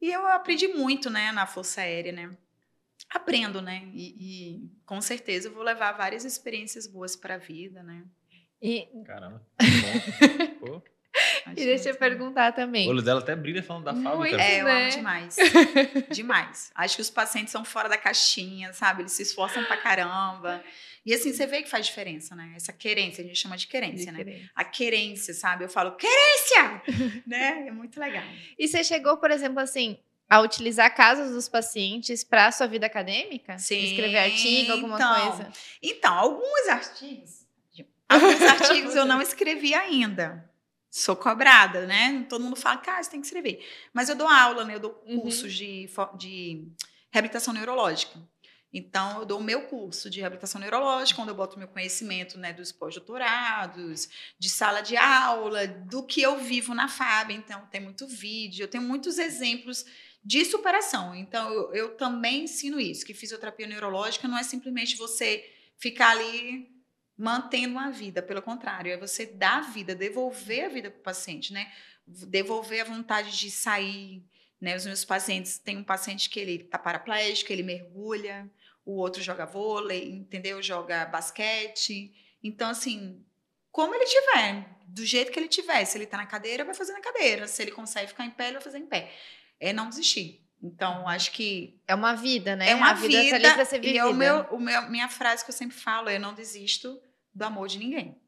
E eu aprendi muito, né, na Força Aérea, né? Aprendo, né? E, e com certeza eu vou levar várias experiências boas para a vida, né? E... Caramba. e deixa eu perguntar também. O olho dela até brilha falando da fábrica. É, eu né? amo demais. demais. Acho que os pacientes são fora da caixinha, sabe? Eles se esforçam pra caramba. E assim, você vê que faz diferença, né? Essa querência, a gente chama de querência, né? Diferente. A querência, sabe? Eu falo, querência! né? É muito legal. E você chegou, por exemplo, assim, a utilizar casos dos pacientes para a sua vida acadêmica? Sim, Escrever artigo, alguma então. coisa? Então, alguns artigos, alguns artigos eu não escrevi ainda. Sou cobrada, né? Todo mundo fala, cara, você tem que escrever. Mas eu dou aula, né? Eu dou Uhum. cursos de, de reabilitação neurológica. Então, eu dou o meu curso de reabilitação neurológica, onde eu boto meu conhecimento né, dos pós-doutorados, de sala de aula, do que eu vivo na FAB. Então, tem muito vídeo, eu tenho muitos exemplos de superação. Então, eu, eu também ensino isso, que fisioterapia neurológica não é simplesmente você ficar ali mantendo uma vida, pelo contrário, é você dar a vida, devolver a vida para o paciente, né? Devolver a vontade de sair, né? Os meus pacientes, tem um paciente que ele tá paraplégico, ele mergulha, o outro joga vôlei, entendeu? Joga basquete. Então, assim, como ele tiver, do jeito que ele tiver, se ele tá na cadeira, vai fazer na cadeira, se ele consegue ficar em pé, ele vai fazer em pé. É não desistir. Então, acho que É uma vida, né? é uma vida, vida, tá ali pra ser e vivida. é o meu, o meu, minha frase que eu sempre falo, é eu não desisto do amor de ninguém,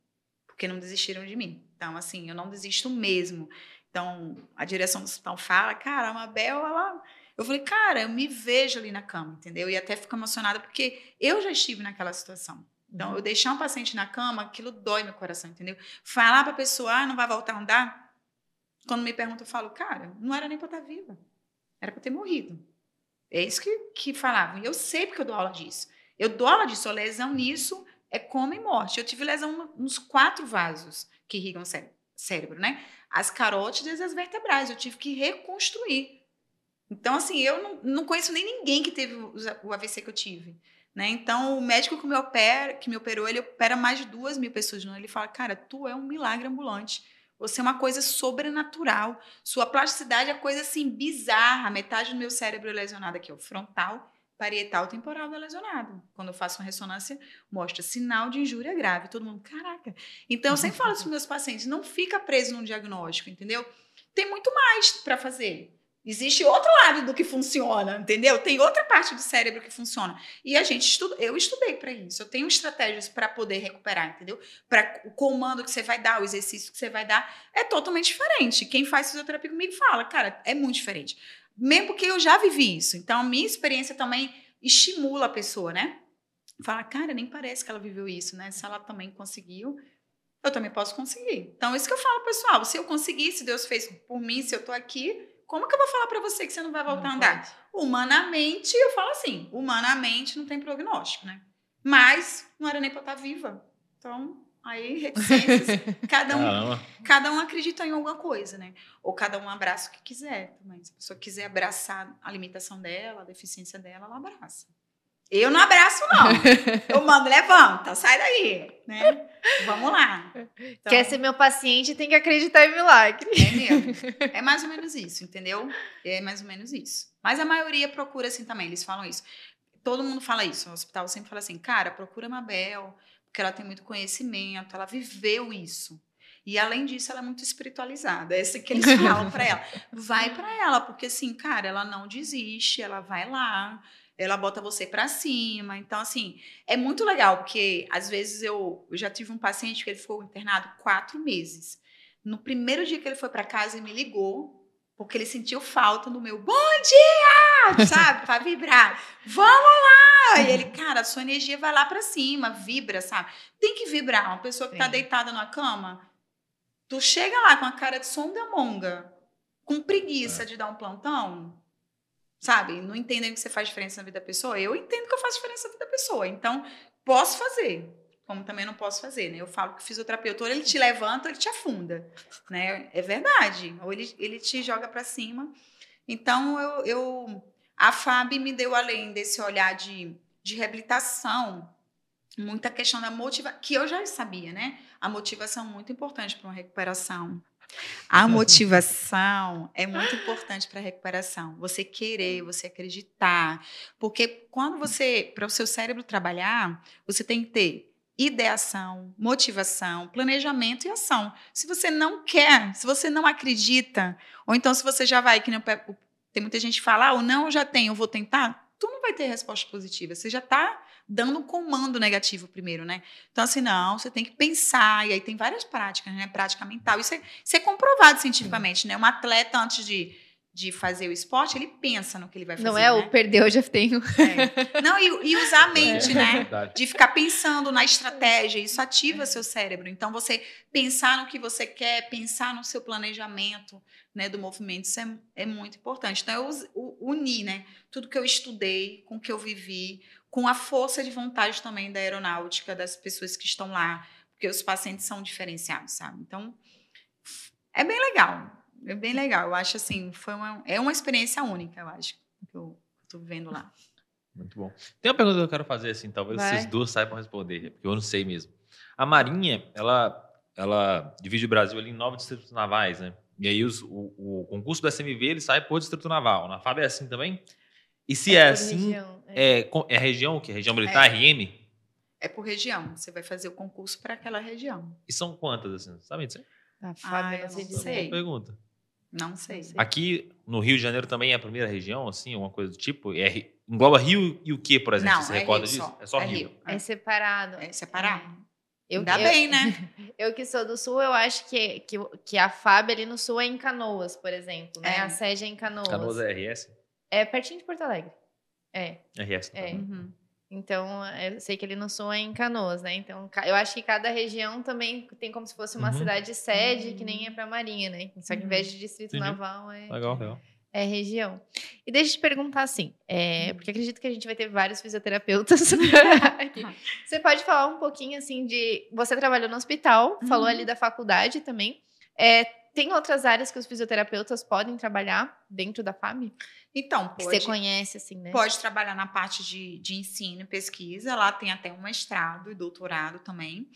porque não desistiram de mim. Então, assim, eu não desisto mesmo. Então, a direção do hospital fala, cara, a Mabel, ela... Eu falei, cara, eu me vejo ali na cama, entendeu? E até fico emocionada, porque eu já estive naquela situação. Então, Uhum. eu deixar um paciente na cama, aquilo dói meu coração, entendeu? Falar pra pessoa, ah, não vai voltar a andar, quando me perguntam, eu falo, cara, não era nem pra estar viva. Era pra ter morrido. É isso que, que falavam. E eu sei porque eu dou aula disso. Eu dou aula disso. A lesão nisso é coma e morte. Eu tive lesão no- nos quatro vasos que irrigam o cé- cérebro, né? As carótidas e as vertebrais. Eu tive que reconstruir. Então, assim, eu não, não conheço nem ninguém que teve o o AVC que eu tive. Né? Então, o médico que me, opera, que me operou, ele opera mais de duas mil pessoas no ano. Ele fala, cara, tu é um milagre ambulante. Você é uma coisa sobrenatural. Sua plasticidade é coisa assim bizarra. Metade do meu cérebro é lesionado aqui, ó, frontal, parietal, temporal é lesionado. Quando eu faço uma ressonância, mostra sinal de injúria grave. Todo mundo, caraca. Então eu sempre falo para meus pacientes, não fica preso num diagnóstico, entendeu? Tem muito mais para fazer. Existe outro lado do que funciona, entendeu? Tem outra parte do cérebro que funciona. E a gente estuda, eu estudei para isso. Eu tenho estratégias para poder recuperar, entendeu? Para o comando que você vai dar, o exercício que você vai dar, é totalmente diferente. Quem faz fisioterapia comigo fala, cara, é muito diferente. Mesmo porque eu já vivi isso. Então, a minha experiência também estimula a pessoa, né? Fala, cara, nem parece que ela viveu isso, né? Se ela também conseguiu, eu também posso conseguir. Então, isso que eu falo, pessoal. Se eu conseguir, se Deus fez por mim, se eu tô aqui, como que eu vou falar para você que você não vai voltar Não a andar? pode. Humanamente, eu falo assim, humanamente não tem prognóstico, né? Mas não era nem pra eu estar viva. Então, aí, reticências, cada um, Caramba. cada um acredita em alguma coisa, né? Ou cada um abraça o que quiser também. Se a pessoa quiser abraçar a limitação dela, a deficiência dela, ela abraça. Eu não abraço, não. Eu mando, levanta, sai daí, né? Vamos lá. Então, Quer ser meu paciente, tem que acreditar em milagre. é mesmo. É mais ou menos isso, entendeu? É mais ou menos isso. Mas a maioria procura assim também, eles falam isso. Todo mundo fala isso. No hospital sempre fala assim, cara, procura a Mabel, porque ela tem muito conhecimento, ela viveu isso. E além disso, ela é muito espiritualizada. É isso que eles falam para ela. Vai para ela, porque assim, cara, ela não desiste, ela vai lá, ela bota você para cima. Então, assim, é muito legal, porque às vezes eu, eu já tive um paciente que ele ficou internado quatro meses. No primeiro dia que ele foi para casa, ele me ligou, porque ele sentiu falta do meu bom dia, sabe? Para vibrar. Vamos lá! E ele, cara, a sua energia vai lá para cima, vibra, sabe? Tem que vibrar. Uma pessoa que tá Sim. deitada na cama, tu chega lá com a cara de songamonga, com preguiça de dar um plantão, sabe? Não entendem que você faz diferença na vida da pessoa. Eu entendo que eu faço diferença na vida da pessoa. Então, posso fazer. Como também não posso fazer, né? Eu falo que o fisioterapeuta, ou ele te levanta, ou ele te afunda, né? É verdade. Ou ele, ele te joga para cima. Então, eu, eu... A FAB me deu, além desse olhar de, de reabilitação, muita questão da motivação, que eu já sabia, né? A motivação é muito importante para uma recuperação. A motivação é muito importante para a recuperação. Você querer, você acreditar. Porque quando você, para o seu cérebro trabalhar, você tem que ter ideação, motivação, planejamento e ação. Se você não quer, se você não acredita, ou então se você já vai, que nem, tem muita gente que fala, ah, o não eu já tenho, eu vou tentar, tu não vai ter resposta positiva. Você já está dando um comando negativo primeiro, né? Então, assim, não, você tem que pensar, e aí tem várias práticas, né? Prática mental. Isso é, isso é comprovado cientificamente, né? Um atleta, antes de de fazer o esporte, ele pensa no que ele vai fazer. Não é né? o perdeu, eu já tenho. É. Não, e, e, usar a mente, é. né? De ficar pensando na estratégia, isso ativa seu cérebro. Então, você pensar no que você quer, pensar no seu planejamento né, do movimento, isso é, é muito importante. Então, eu uni né, tudo que eu estudei, com o que eu vivi, com a força de vontade também da aeronáutica, das pessoas que estão lá, porque os pacientes são diferenciados, sabe? Então, é bem legal é bem legal. Eu acho assim, foi uma, é uma experiência única, eu acho, que eu estou vivendo lá. Muito bom. Tem uma pergunta que eu quero fazer, assim, talvez Vai. vocês duas saibam responder, porque eu não sei mesmo. A Marinha, ela, ela divide o Brasil ali em nove distritos navais, né? E aí os, o, o, concurso do SMV ele sai por distrito naval. Na FAB é assim também? E se é, é assim, região, é. É, é região o quê? Região militar, é. RM? É por região. Você vai fazer o concurso para aquela região. E são quantas, assim? Sabe disso? A FAB, ah, eu não sei. Pergunta. Não sei. Aqui no Rio de Janeiro também é a primeira região, assim, alguma coisa do tipo? É, engloba Rio e o que, por exemplo? Não, Você é recorda Rio disso? Só. É só é Rio. Rio. É separado. É separado. É. Eu, Ainda eu, bem, né? Eu que sou do Sul, eu acho que, que, que a FAB ali no Sul é em Canoas, por exemplo. Né? É. A sede é em Canoas. Canoas é RS? É pertinho de Porto Alegre. É. RS. É. Uhum. Então, eu sei que ele não soa em Canoas, né? Então, eu acho que cada região também tem como se fosse uma uhum. cidade sede, uhum. que nem é para a Marinha, né? Só que em vez de distrito Entendi. naval é, legal, legal. é região. E deixa eu te perguntar assim, é, porque acredito que a gente vai ter vários fisioterapeutas aqui. Você pode falar um pouquinho assim de. Você trabalhou no hospital, uhum. falou ali da faculdade também. É, tem outras áreas que os fisioterapeutas podem trabalhar dentro da FAB? Então, pode, que você conhece, assim, né? Pode trabalhar na parte de, de ensino e pesquisa. Lá tem até um mestrado e doutorado também,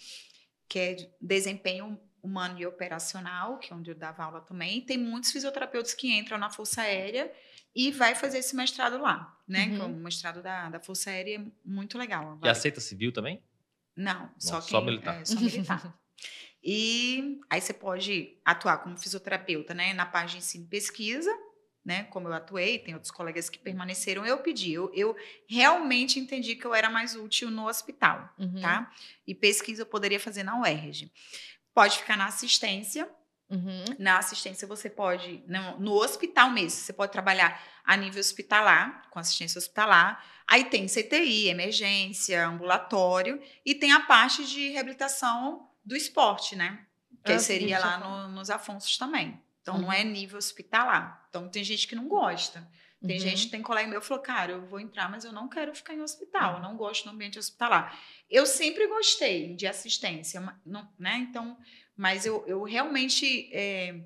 que é desempenho humano e operacional, que é onde eu dava aula também. tem muitos fisioterapeutas que entram na Força Aérea e vai fazer esse mestrado lá, né? Uhum. o mestrado da, da Força Aérea é muito legal. E aceita civil também? Não, só, quem, só militar. É, só militar. e aí você pode atuar como fisioterapeuta, né? Na parte de ensino e pesquisa, né, como eu atuei, tem outros colegas que permaneceram, eu pedi, eu, eu realmente entendi que eu era mais útil no hospital, uhum. tá? E pesquisa eu poderia fazer na UERJ. Pode ficar na assistência, uhum. na assistência você pode, no, no hospital mesmo, você pode trabalhar a nível hospitalar, com assistência hospitalar, aí tem CTI, emergência, ambulatório, e tem a parte de reabilitação do esporte, né? Que ah, seria lá no, nos Afonsos também. Então, uhum. não é nível hospitalar. Então, tem gente que não gosta. Tem uhum. gente, tem colega meu que falou, cara, eu vou entrar, mas eu não quero ficar em hospital, eu uhum. não gosto do ambiente hospitalar. Eu sempre gostei de assistência, não, né? Então, mas eu, eu realmente é,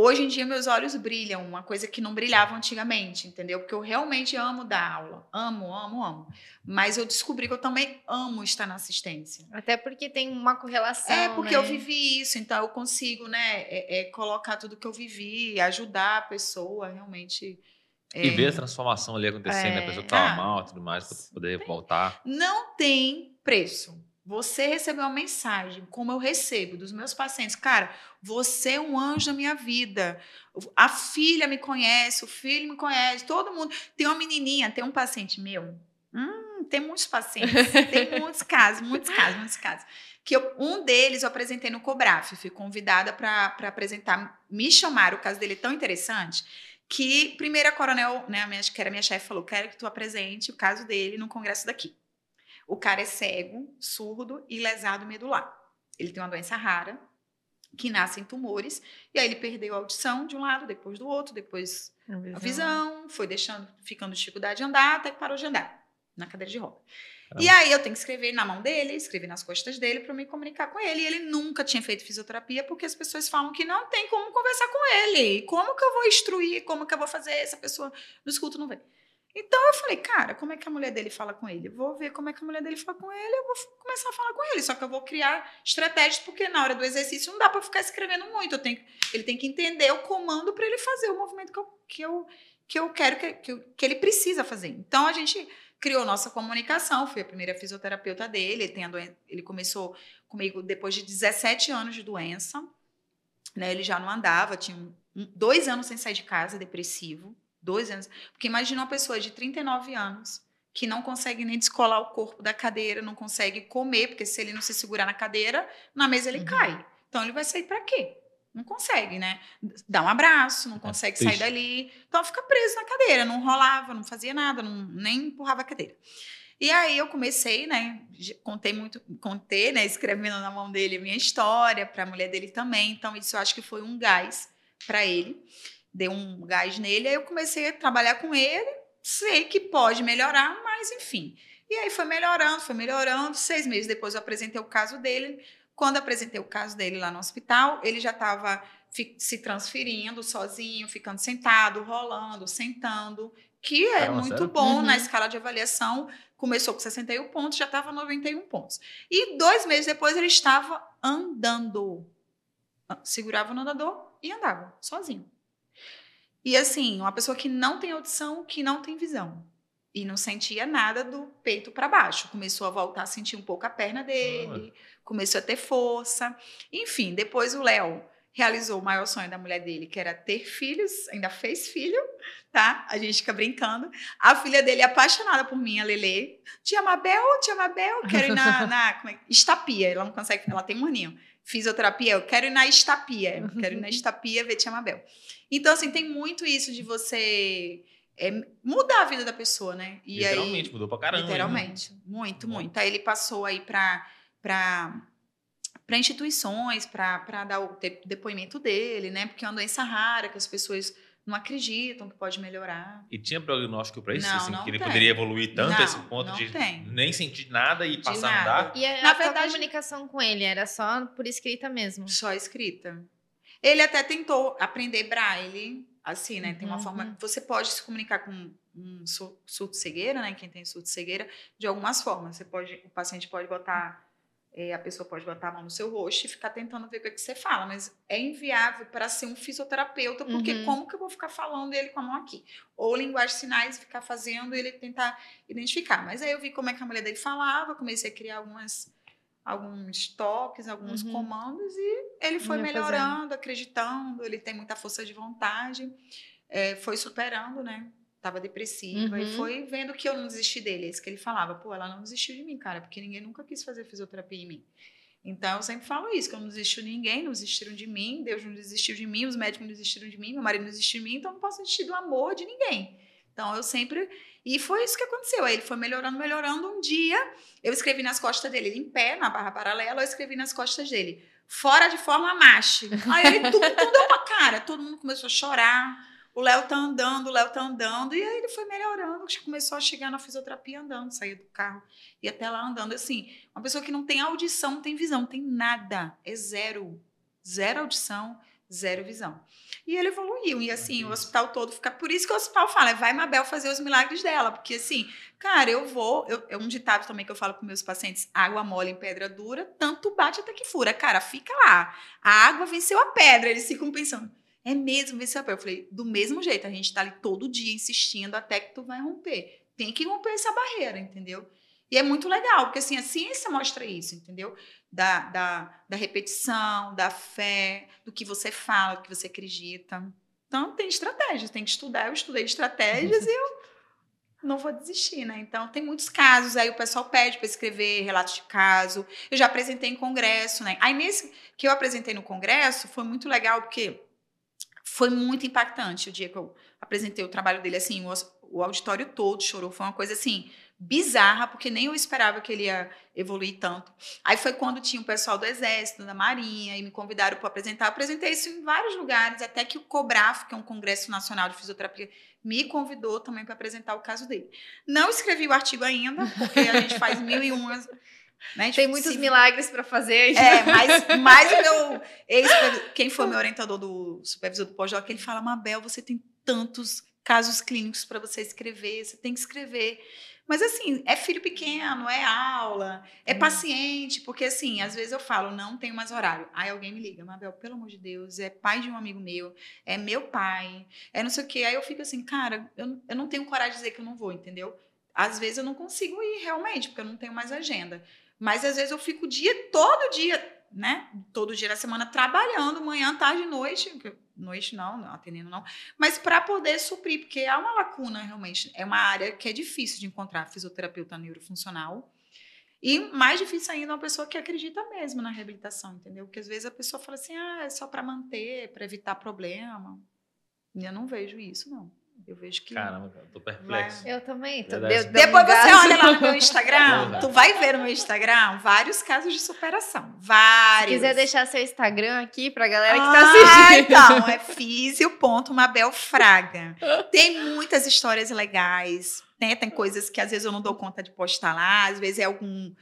Hoje em dia meus olhos brilham, uma coisa que não brilhava antigamente, entendeu? Porque eu realmente amo dar aula, amo, amo, amo. Mas eu descobri que eu também amo estar na assistência. Até porque tem uma correlação. É porque né? eu vivi isso, então eu consigo, né, é, é colocar tudo que eu vivi, ajudar a pessoa realmente. É... E ver a transformação ali acontecendo, né? a pessoa estava ah, mal, tudo mais, para poder voltar. Não tem preço. Você recebeu uma mensagem, como eu recebo dos meus pacientes. Cara, você é um anjo da minha vida. A filha me conhece, o filho me conhece, todo mundo. Tem uma menininha, tem um paciente meu. Hum, tem muitos pacientes, tem muitos casos, muitos casos, muitos casos. Que eu, um deles eu apresentei no Cobraf, fui convidada para apresentar. Me chamaram, o caso dele é tão interessante que primeira coronel, né, a minha, que era minha chefe, falou: quero que tu apresente o caso dele no congresso daqui. O cara é cego, surdo e lesado medular. Ele tem uma doença rara, que nasce em tumores, e aí ele perdeu a audição de um lado, depois do outro, depois a visão, a visão foi deixando, ficando dificuldade de andar, até que parou de andar na cadeira de roda. Ah. E aí eu tenho que escrever na mão dele, escrever nas costas dele para me comunicar com ele. E ele nunca tinha feito fisioterapia porque as pessoas falam que não tem como conversar com ele. Como que eu vou instruir? Como que eu vou fazer? Essa pessoa no escuto não vem. Então eu falei, cara, como é que a mulher dele fala com ele? vou ver como é que a mulher dele fala com ele, eu vou começar a falar com ele. Só que eu vou criar estratégias, porque na hora do exercício não dá para ficar escrevendo muito. Eu tenho, ele tem que entender o comando para ele fazer o movimento que eu, que eu, que eu quero que, que, que ele precisa fazer. Então a gente criou nossa comunicação. Fui a primeira fisioterapeuta dele. Ele, tem a doen- ele começou comigo depois de 17 anos de doença. Né? Ele já não andava, tinha um- dois anos sem sair de casa, depressivo. Dois anos. Porque imagina uma pessoa de 39 anos que não consegue nem descolar o corpo da cadeira, não consegue comer, porque se ele não se segurar na cadeira, na mesa ele Uhum. cai. Então ele vai sair para quê? Não consegue, né? Dá um abraço, não consegue sair triste. dali. Então fica preso na cadeira, não rolava, não fazia nada, não, nem empurrava a cadeira. E aí eu comecei, né? Contei muito, contei, né? Escrevendo na mão dele a minha história, para a mulher dele também. Então isso eu acho que foi um gás para ele, deu um gás nele. Aí eu comecei a trabalhar com ele. Sei que pode melhorar, mas enfim. E aí foi melhorando, foi melhorando. Seis meses depois eu apresentei o caso dele. Quando apresentei o caso dele lá no hospital, ele já estava se transferindo sozinho, ficando sentado, rolando, sentando, que é Caramba, muito sério? bom Uhum. na escala de avaliação. Começou com 61 pontos, já estava 91 pontos. E dois meses depois ele estava andando. Segurava no andador e andava, sozinho. E assim, uma pessoa que não tem audição, que não tem visão. E não sentia nada do peito para baixo. Começou a voltar a sentir um pouco a perna dele, começou a ter força. Enfim, depois o Léo realizou o maior sonho da mulher dele, que era ter filhos, ainda fez filho, tá? A gente fica brincando. A filha dele é apaixonada por mim, a Lele. Tia Mabel, tia Mabel, quero ir na, na como é? estapia. Ela não consegue, ela tem um aninho. Fisioterapia, eu quero ir na estapia. Quero ir na estapia ver tia Mabel. Então, assim, tem muito isso de você é, mudar a vida da pessoa, né? E aí, Literalmente, mudou pra caramba. hein? Literalmente. Muito, Muito. muito. Aí ele passou aí para para instituições, para dar o depoimento dele, né? Porque é uma doença rara que as pessoas não acreditam que pode melhorar. E tinha prognóstico pra isso? Não, assim, não que ele tem. poderia evoluir tanto Não, a esse ponto não de tem. nem sentir nada e passar a nada. andar? E a, Na a verdade- comunicação com ele era só por escrita mesmo? Só escrita. Ele até tentou aprender braille, assim, né? Tem uma Uhum. forma. Você pode se comunicar com um sur- surdo-cegueira, né? Quem tem surdo-cegueira, de algumas formas. Você pode, o paciente pode botar, eh, a pessoa pode botar a mão no seu rosto e ficar tentando ver o que, é que você fala, mas é inviável para ser um fisioterapeuta, porque Uhum. como que eu vou ficar falando ele com a mão aqui? Ou linguagem de sinais, ficar fazendo ele tentar identificar. Mas aí eu vi como é que a mulher dele falava, comecei a criar algumas alguns toques, alguns Uhum. comandos e ele foi Ia melhorando, acreditando, ele tem muita força de vontade, é, foi superando, né? Tava depressiva e Uhum. foi vendo que eu não desisti dele. É isso que ele falava, pô, ela não desistiu de mim, cara, porque ninguém nunca quis fazer fisioterapia em mim. Então eu sempre falo isso, que eu não desisti de ninguém, não desistiram de mim, Deus não desistiu de mim, os médicos não desistiram de mim, meu marido não desistiu de mim, então eu não posso desistir do amor de ninguém. Então eu sempre. E foi isso que aconteceu. Aí ele foi melhorando, melhorando. Um dia eu escrevi nas costas dele, ele em pé, na barra paralela, eu escrevi nas costas dele, fora de forma macho. Aí ele tudo deu uma cara, todo mundo começou a chorar. O Léo tá andando, o Léo tá andando. E aí ele foi melhorando, começou a chegar na fisioterapia andando, saía do carro e até lá andando. Assim, uma pessoa que não tem audição, não tem visão, não tem nada. É zero. Zero audição, zero visão. E ele evoluiu. E assim, o hospital todo fica. Por isso que o hospital fala, vai Mabel fazer os milagres dela. Porque assim, cara, eu vou. Eu, é um ditado também que eu falo para meus pacientes: água mole em pedra dura, tanto bate até que fura. Cara, fica lá. A água venceu a pedra. Eles ficam pensando. É mesmo venceu a pedra. Eu falei, do mesmo jeito, a gente tá ali todo dia insistindo até que tu vai romper. Tem que romper essa barreira, entendeu? E é muito legal, porque assim, a ciência mostra isso, entendeu? Da, da, da repetição, da fé, do que você fala, do que você acredita. Então, tem estratégias, tem que estudar. Eu estudei estratégias e eu não vou desistir, né? Então, tem muitos casos. Aí o pessoal pede para escrever relatos de caso. Eu já apresentei em congresso, né? Aí, nesse que eu apresentei no congresso, foi muito legal, porque foi muito impactante o dia que eu apresentei o trabalho dele. Assim, o, o auditório todo chorou. Foi uma coisa assim bizarra, porque nem eu esperava que ele ia evoluir tanto. Aí foi quando tinha o pessoal do Exército, da Marinha, e me convidaram para apresentar. Eu apresentei isso em vários lugares, até que o COBRAF, que é um Congresso Nacional de Fisioterapia, me convidou também para apresentar o caso dele. Não escrevi o artigo ainda, porque a gente faz mil e uma. Né? Tem muitos Se- milagres para fazer. é, mas, mas o meu ex quem foi meu orientador do supervisor do pós-doc, ele fala: Mabel, você tem tantos casos clínicos para você escrever, você tem que escrever. Mas assim, é filho pequeno, é aula, é Hum. paciente, porque assim, às vezes eu falo, não tenho mais horário. Aí alguém me liga, Mabel, pelo amor de Deus, é pai de um amigo meu, é meu pai, é não sei o quê. Aí eu fico assim, cara, eu, eu não tenho coragem de dizer que eu não vou, entendeu? Às vezes eu não consigo ir realmente, porque eu não tenho mais agenda. Mas às vezes eu fico o dia, todo dia, né? Todo dia da semana trabalhando, manhã, tarde, noite. Noite não, não atendendo não. Mas para poder suprir, porque há uma lacuna realmente. É uma área que é difícil de encontrar fisioterapeuta neurofuncional. E mais difícil ainda uma pessoa que acredita mesmo na reabilitação, entendeu? Porque às vezes a pessoa fala assim, ah, é só para manter, para evitar problema. E eu não vejo isso, não. Eu vejo que. Caramba, eu tô perplexo. Eu também. Tô, deu Depois um você olha lá no meu Instagram, tu vai ver no meu Instagram vários casos de superação. Se Vários. quiser deixar seu Instagram aqui pra galera que tá Ah, assistindo. então, é físio.mabel Fraga. Tem muitas histórias legais, né? Tem coisas que às vezes eu não dou conta de postar lá, às vezes é algum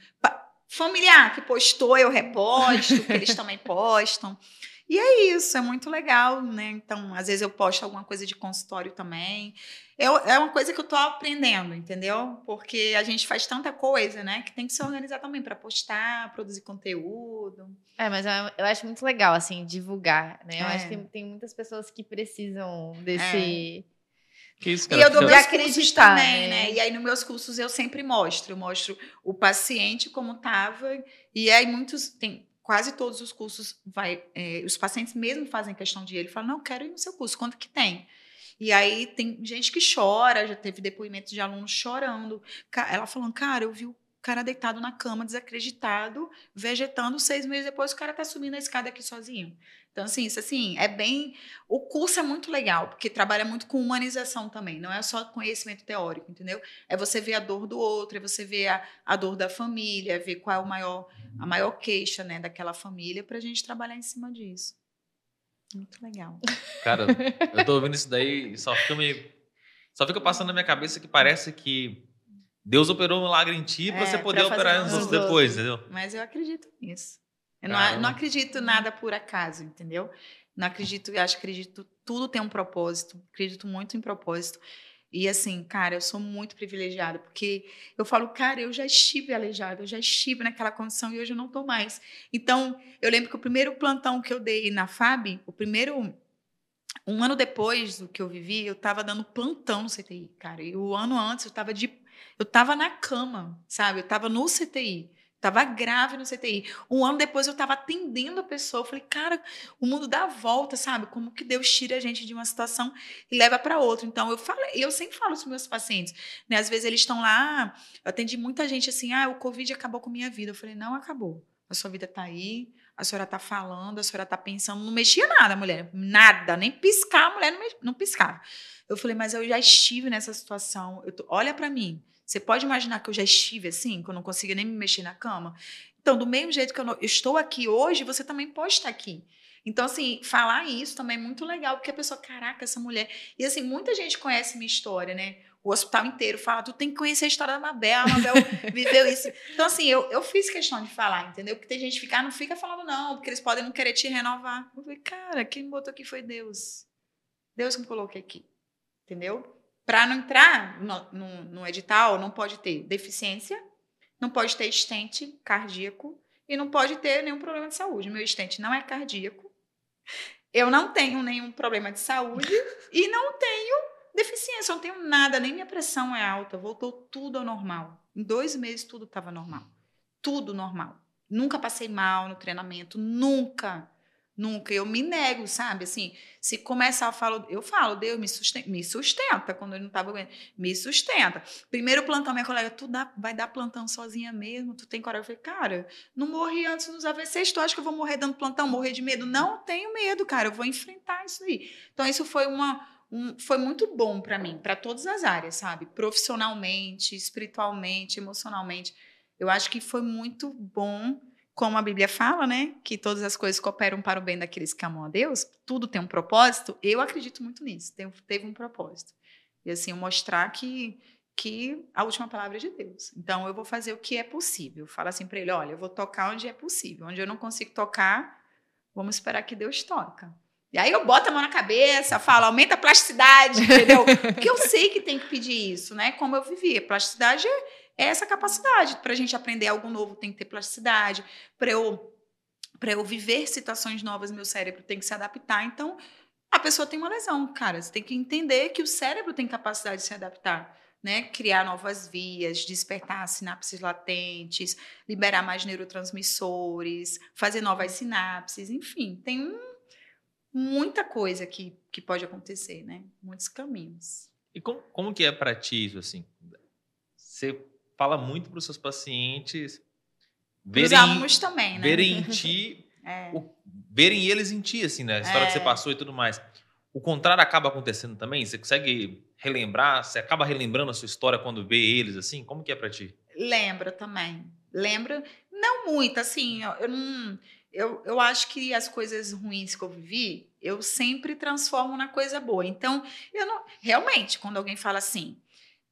familiar que postou, eu reposto, que eles também postam. E é isso, é muito legal, né? Então, às vezes eu posto alguma coisa de consultório também. Eu, é uma coisa que eu tô aprendendo, entendeu? Porque a gente faz tanta coisa, né? Que tem que se organizar também para postar, produzir conteúdo. É, mas eu, eu acho muito legal, assim, divulgar, né? Eu É. acho que tem, tem muitas pessoas que precisam desse... Que isso, E cara? eu dou meus acreditar, cursos também, né? né? E aí, nos meus cursos, eu sempre mostro. Eu mostro o paciente como estava. E aí, muitos... Tem, quase todos os cursos, vai, é, os pacientes mesmo fazem questão de ir. Ele fala, não, eu quero ir no seu curso. Quanto que tem? E aí, tem gente que chora. Já teve depoimentos de alunos chorando. Ela falando, cara, eu vi o cara deitado na cama, desacreditado, vegetando. Seis meses depois, o cara tá subindo a escada aqui sozinho. Então, assim, isso assim, é bem. O curso é muito legal, porque trabalha muito com humanização também, não é só conhecimento teórico, entendeu? É você ver a dor do outro, é você ver a, a dor da família, ver qual é o maior, a maior queixa né, daquela família, para a gente trabalhar em cima disso. Muito legal. Cara, eu tô ouvindo isso daí e só fica me. Só fica passando na minha cabeça que parece que Deus operou um milagre em ti É, você poder operar nos outros. depois, entendeu? Mas eu acredito nisso. Eu não, Caramba. não acredito nada por acaso, entendeu? Não acredito, eu acho que acredito, tudo tem um propósito, acredito muito em propósito. E assim, cara, eu sou muito privilegiada, porque eu falo, cara, eu já estive aleijada, eu já estive naquela condição e hoje eu não tô mais. Então, eu lembro que o primeiro plantão que eu dei na FAB, o primeiro. Um ano depois do que eu vivi, eu tava dando plantão no CTI, cara. E o ano antes eu tava de. Eu tava na cama, sabe? Eu tava no CTI. Tava grave no CTI. Um ano depois eu tava atendendo a pessoa. Eu falei, cara, o mundo dá a volta, sabe? Como que Deus tira a gente de uma situação e leva para outra. Então eu falei, eu sempre falo os meus pacientes, né? Às vezes eles estão lá, eu atendi muita gente assim, ah, o Covid acabou com minha vida. Eu falei, não acabou. A sua vida tá aí, a senhora tá falando, a senhora tá pensando, não mexia nada, mulher, nada, nem piscar, a mulher não, mex- não piscava. Eu falei, mas eu já estive nessa situação. Eu tô- olha para mim. Você pode imaginar que eu já estive assim, que eu não conseguia nem me mexer na cama? Então, do mesmo jeito que eu, não- eu estou aqui hoje, você também pode estar aqui. Então, assim, falar isso também é muito legal, porque a pessoa, caraca, essa mulher. E assim, muita gente conhece minha história, né? O hospital inteiro fala, tu tem que conhecer a história da Mabel, a Mabel viveu isso. Então, assim, eu, eu fiz questão de falar, entendeu? Porque tem gente que fica, ah, não fica falando, não, porque eles podem não querer te renovar. Eu falei, cara, quem me botou aqui foi Deus. Deus que me colocou aqui. Entendeu? Para não entrar no, no, no edital, não pode ter deficiência, não pode ter estente cardíaco e não pode ter nenhum problema de saúde. Meu estente não é cardíaco, eu não tenho nenhum problema de saúde e não tenho deficiência, não tenho nada, nem minha pressão é alta, voltou tudo ao normal. Em dois meses tudo estava normal. Tudo normal. Nunca passei mal no treinamento, nunca. Nunca. Eu me nego, sabe? Assim, se começar, eu falo, eu falo, Deus me sustenta, me sustenta quando eu não estava aguentando. Me sustenta. Primeiro plantão, minha colega, tu dá, vai dar plantão sozinha mesmo? Tu tem coragem? Eu falei, cara, não morri antes nos AVCs, tu acha que eu vou morrer dando plantão, morrer de medo? Não tenho medo, cara, eu vou enfrentar isso aí. Então, isso foi uma. Um, foi muito bom para mim, para todas as áreas, sabe? Profissionalmente, espiritualmente, emocionalmente. Eu acho que foi muito bom como a Bíblia fala, né, que todas as coisas cooperam para o bem daqueles que amam a Deus, tudo tem um propósito, eu acredito muito nisso, teve, um propósito. E assim, mostrar que, que a última palavra é de Deus. Então, eu vou fazer o que é possível. Fala assim para ele, olha, eu vou tocar onde é possível. Onde eu não consigo tocar, vamos esperar que Deus toca. E aí eu boto a mão na cabeça, falo, aumenta a plasticidade, entendeu? Porque eu sei que tem que pedir isso, né? Como eu vivi. Plasticidade é essa capacidade. Para a gente aprender algo novo, tem que ter plasticidade. Para eu, para eu viver situações novas, meu cérebro tem que se adaptar. Então, a pessoa tem uma lesão, cara. Você tem que entender que o cérebro tem capacidade de se adaptar. né, criar novas vias, despertar sinapses latentes, liberar mais neurotransmissores, fazer novas sinapses, enfim, tem um, muita coisa que, que pode acontecer, né? Muitos caminhos. E como, como que é para ti isso, assim? Você fala muito para os seus pacientes verem, também, né? verem em ti, é. o, verem eles em ti, assim, né? A história é. que você é. passou e tudo mais. O contrário acaba acontecendo também? Você consegue relembrar? Você acaba relembrando a sua história quando vê eles, assim? Como que é para ti? Lembra também. Lembra, não muito, assim, eu, eu não... Eu, eu acho que as coisas ruins que eu vivi, eu sempre transformo na coisa boa. Então, eu não. Realmente, quando alguém fala assim,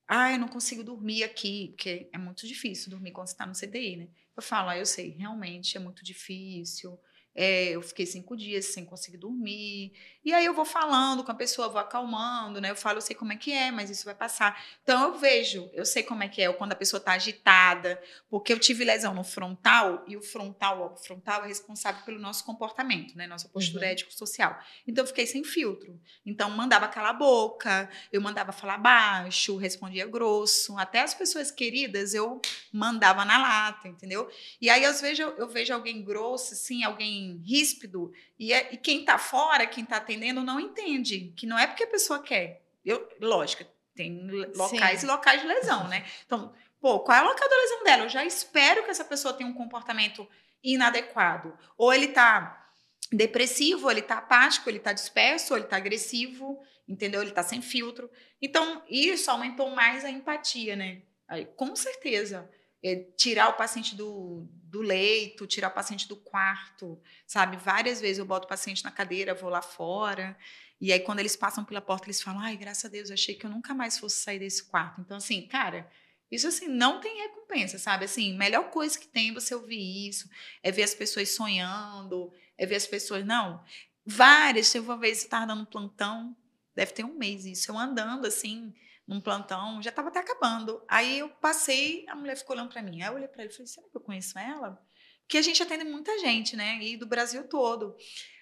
ah, eu não consigo dormir aqui, porque é muito difícil dormir quando você está no CDI, né? Eu falo, ah, eu sei, realmente é muito difícil. É, eu fiquei cinco dias sem conseguir dormir. E aí eu vou falando com a pessoa, vou acalmando, né? Eu falo, eu sei como é que é, mas isso vai passar. Então eu vejo, eu sei como é que é, quando a pessoa está agitada, porque eu tive lesão no frontal, e o frontal, o frontal é responsável pelo nosso comportamento, né? Nossa postura uhum. ético-social. Então eu fiquei sem filtro. Então mandava calar a boca, eu mandava falar baixo, respondia grosso. Até as pessoas queridas eu mandava na lata, entendeu? E aí às vezes eu, eu vejo alguém grosso, assim, alguém ríspido, e, é, e quem está fora, quem está atendendo, não entende, que não é porque a pessoa quer. Eu, lógico, tem locais Sim. e locais de lesão, né? Então, pô, qual é o local da lesão dela? Eu já espero que essa pessoa tenha um comportamento inadequado. Ou ele está depressivo, ou ele está apático, ele está disperso, ou ele está agressivo, entendeu? Ele está sem filtro. Então, isso aumentou mais a empatia, né? Aí, com certeza é, tirar o paciente do, do leito, tirar o paciente do quarto, sabe? Várias vezes eu boto o paciente na cadeira, vou lá fora. E aí, quando eles passam pela porta, eles falam: ai, graças a Deus, achei que eu nunca mais fosse sair desse quarto. Então, assim, cara, isso assim não tem recompensa, sabe? Assim, melhor coisa que tem é você ouvir isso, é ver as pessoas sonhando, é ver as pessoas. Não, várias. Teve uma vez eu estava dando um plantão, deve ter um mês isso, eu andando assim num plantão, já estava até acabando. Aí eu passei, a mulher ficou olhando para mim. Aí eu olhei para ele e falei: será que eu conheço ela? Porque a gente atende muita gente, né? E do Brasil todo.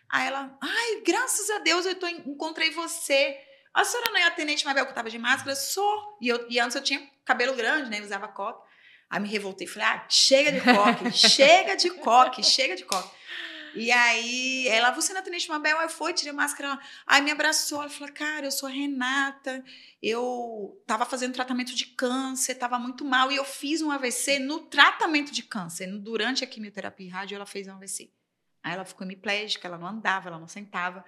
Aí ela, ai, graças a Deus eu tô, encontrei você. A senhora não é atendente Mabel que eu tava de máscara? Sou. E, eu, e antes eu tinha cabelo grande, né? usava coque. Aí me revoltei, falei, ah, chega de coque, chega de coque, chega de coque. E aí, ela, você não é Tenente Mabel? Aí foi, tirei a máscara. Ela, aí me abraçou. Ela falou, cara, eu sou a Renata. Eu tava fazendo tratamento de câncer, tava muito mal. E eu fiz um AVC no tratamento de câncer. Durante a quimioterapia e rádio, ela fez um AVC. Aí ela ficou hemiplégica, ela não andava, ela não sentava.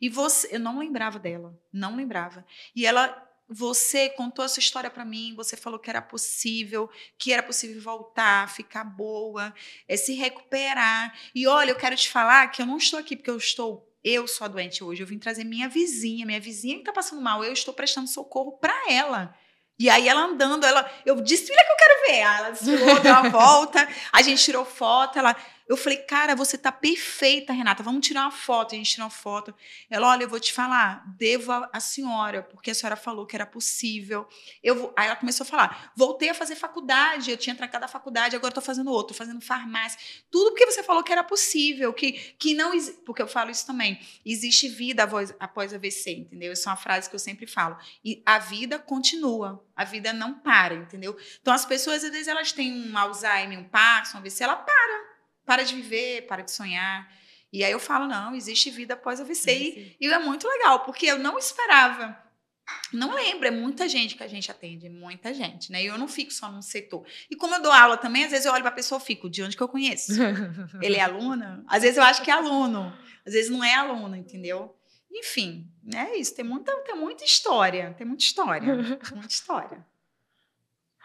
E você, eu não lembrava dela, não lembrava. E ela você contou essa história para mim, você falou que era possível, que era possível voltar, ficar boa, é, se recuperar. E olha, eu quero te falar que eu não estou aqui porque eu estou, eu sou a doente hoje, eu vim trazer minha vizinha, minha vizinha que está passando mal, eu estou prestando socorro para ela. E aí ela andando, ela, eu disse, filha que eu quero ver. Aí ela desfilou, deu uma volta, a gente tirou foto, ela, eu falei, cara, você tá perfeita, Renata, vamos tirar uma foto. A gente tirou uma foto. Ela, olha, eu vou te falar, devo a, senhora, porque a senhora falou que era possível. Eu vou... Aí ela começou a falar, voltei a fazer faculdade, eu tinha trancado a faculdade, agora estou fazendo outro, fazendo farmácia. Tudo porque você falou que era possível, que, que não... Porque eu falo isso também, existe vida após, AVC, entendeu? Isso é uma frase que eu sempre falo. E a vida continua, a vida não para, entendeu? Então as pessoas, às vezes, elas têm um Alzheimer, um Parkinson, um AVC, ela para para de viver, para de sonhar. E aí eu falo, não, existe vida após a VC. E, e é muito legal, porque eu não esperava. Não lembro, é muita gente que a gente atende, muita gente, né? E eu não fico só num setor. E como eu dou aula também, às vezes eu olho para a pessoa e fico, de onde que eu conheço? Ele é aluna? Às vezes eu acho que é aluno, às vezes não é aluno, entendeu? Enfim, é isso. Tem muita, tem muita história, tem muita história, muita história.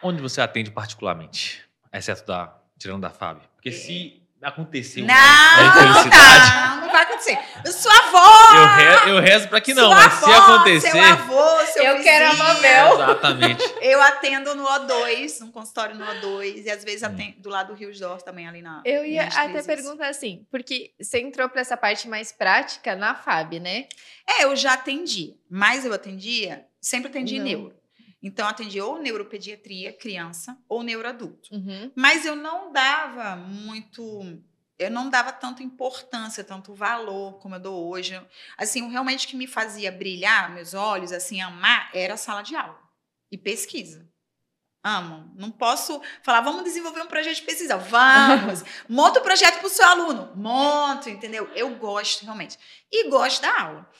Onde você atende particularmente, exceto da tirando da Fábio? Porque é. se aconteceu. Não, não, tá, não vai acontecer. Sua avó! Eu, re, eu rezo pra que não, mas avó, se acontecer. Seu avô, seu Eu vizinho, quero a Mabel. Exatamente. Eu atendo no O2, num consultório no O2, e às vezes hum. atendo do lado do Rio Dor também, ali na. Eu ia até perguntar assim, porque você entrou pra essa parte mais prática na FAB, né? É, eu já atendi, mas eu atendia, sempre atendi não. neuro. Então, atendi ou neuropediatria, criança, ou neuroadulto. Uhum. Mas eu não dava muito. Eu não dava tanta importância, tanto valor como eu dou hoje. Assim, realmente que me fazia brilhar meus olhos, assim, amar, era a sala de aula. e pesquisa. Amo. Não posso falar, vamos desenvolver um projeto de pesquisa. Vamos. Monta o um projeto para o seu aluno. Monto, entendeu? Eu gosto realmente. E gosto da aula.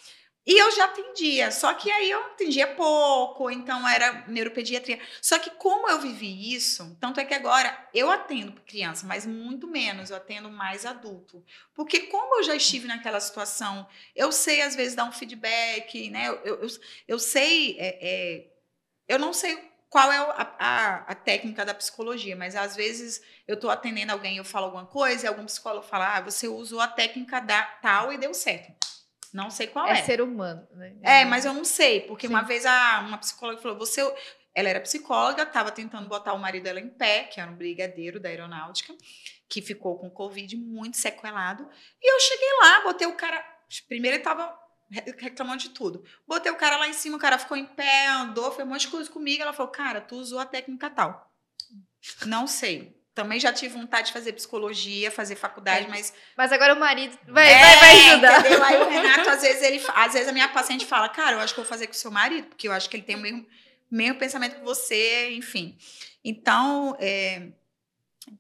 E eu já atendia, só que aí eu atendia pouco, então era neuropediatria. Só que como eu vivi isso, tanto é que agora eu atendo criança, mas muito menos, eu atendo mais adulto. Porque como eu já estive naquela situação, eu sei às vezes dar um feedback, né? Eu, eu, eu sei, é, é, eu não sei qual é a, a, a, técnica da psicologia, mas às vezes eu estou atendendo alguém, eu falo alguma coisa, e algum psicólogo fala, ah, você usou a técnica da tal e deu certo. Não sei qual é. É ser humano, né? É, mas eu não sei, porque Sim. uma vez a, uma psicóloga falou: você. Ela era psicóloga, estava tentando botar o marido dela em pé, que era um brigadeiro da aeronáutica, que ficou com Covid muito sequelado. E eu cheguei lá, botei o cara. Primeiro ele estava reclamando de tudo. Botei o cara lá em cima, o cara ficou em pé, andou, fez um monte de coisa comigo. Ela falou: Cara, tu usou a técnica tal. Não sei. Também já tive vontade de fazer psicologia, fazer faculdade, é. mas. Mas agora o marido vai, é, vai, vai ajudar. Entendeu? Aí o Renato, às vezes, ele, às vezes a minha paciente fala, cara, eu acho que eu vou fazer com o seu marido, porque eu acho que ele tem o mesmo, mesmo pensamento que você, enfim. Então, é,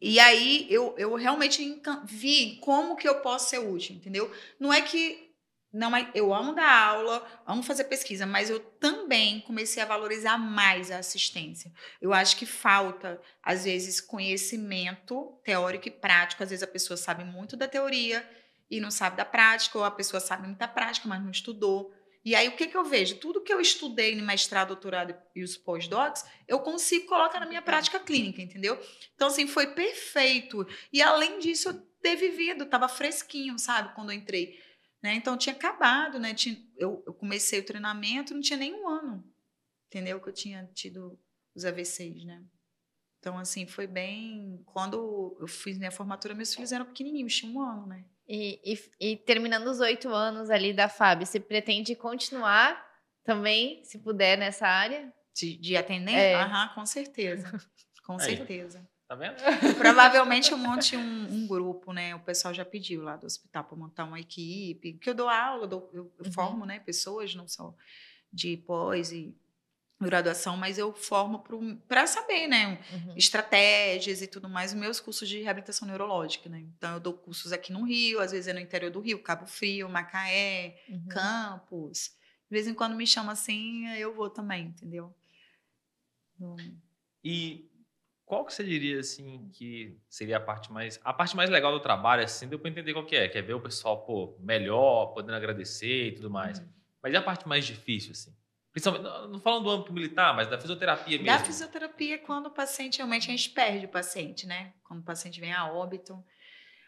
e aí eu, eu realmente vi como que eu posso ser útil, entendeu? Não é que não, eu amo dar aula, amo fazer pesquisa, mas eu também comecei a valorizar mais a assistência. Eu acho que falta, às vezes, conhecimento teórico e prático. Às vezes a pessoa sabe muito da teoria e não sabe da prática, ou a pessoa sabe muita prática, mas não estudou. E aí, o que, que eu vejo? Tudo que eu estudei no mestrado, doutorado e os pós-docs, eu consigo colocar na minha prática clínica, entendeu? Então, assim, foi perfeito. E, além disso, eu ter vivido, estava fresquinho, sabe, quando eu entrei. Né? Então, tinha acabado, né? Tinha, eu, eu, comecei o treinamento, não tinha nem um ano, entendeu? Que eu tinha tido os AVCs, né? Então, assim, foi bem... Quando eu fiz minha formatura, meus filhos eram pequenininhos, tinham um ano, né? E, e, e terminando os oito anos ali da FAB, você pretende continuar também, se puder, nessa área? De, de atender? É. Aham, com certeza. Com Aí. certeza. Tá vendo? Provavelmente eu monte um, um, grupo, né? O pessoal já pediu lá do hospital para montar uma equipe. Que eu dou aula, eu, dou, eu, uhum. formo, né? Pessoas, não só de pós e graduação, mas eu formo para saber, né? Uhum. Estratégias e tudo mais. Os meus cursos de reabilitação neurológica, né? Então eu dou cursos aqui no Rio, às vezes é no interior do Rio, Cabo Frio, Macaé, uhum. Campos. De vez em quando me chama assim, eu vou também, entendeu? E qual que você diria assim que seria a parte mais a parte mais legal do trabalho assim deu para entender qual que é que é ver o pessoal pô melhor podendo agradecer e tudo mais. Uhum. mas é a parte mais difícil assim? Principalmente não falando do âmbito militar mas da fisioterapia mesmo. da fisioterapia quando o paciente realmente a gente perde o paciente né? Quando o paciente vem a óbito.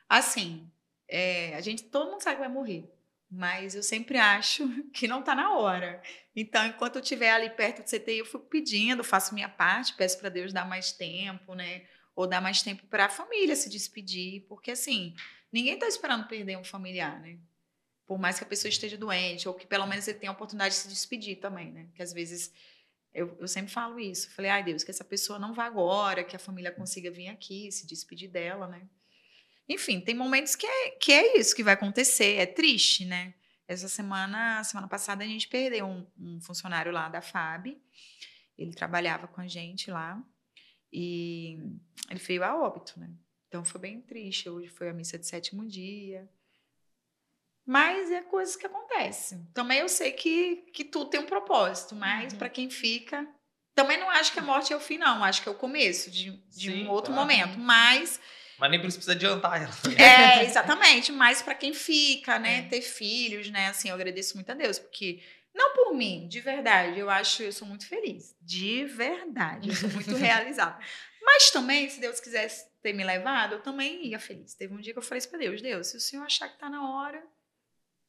Assim é, a gente todo mundo sabe que vai morrer mas eu sempre acho que não está na hora. Então, enquanto eu estiver ali perto do CTI, eu fico pedindo, faço minha parte, peço para Deus dar mais tempo, né? Ou dar mais tempo para a família se despedir, porque assim, ninguém está esperando perder um familiar, né? Por mais que a pessoa esteja doente, ou que pelo menos ele tenha a oportunidade de se despedir também, né? Que às vezes eu, eu sempre falo isso. Falei, ai Deus, que essa pessoa não vá agora, que a família consiga vir aqui, se despedir dela, né? Enfim, tem momentos que é, que é isso que vai acontecer, é triste, né? Essa semana, semana passada, a gente perdeu um, um funcionário lá da FAB. Ele trabalhava com a gente lá e ele veio a óbito, né? Então foi bem triste. Hoje foi a missa de sétimo dia. Mas é coisas que acontecem. Também eu sei que, que tudo tem um propósito, mas uhum. para quem fica. Também não acho que a morte é o fim, não. Acho que é o começo de, de Sim, um outro claro. momento. Mas mas nem por isso precisa adiantar ela. É, exatamente. Mas para quem fica, né, é. ter filhos, né, assim, eu agradeço muito a Deus, porque não por mim, de verdade, eu acho, eu sou muito feliz. De verdade, eu sou muito realizada. Mas também, se Deus quisesse ter me levado, eu também ia feliz. Teve um dia que eu falei para Deus, Deus, se o Senhor achar que tá na hora,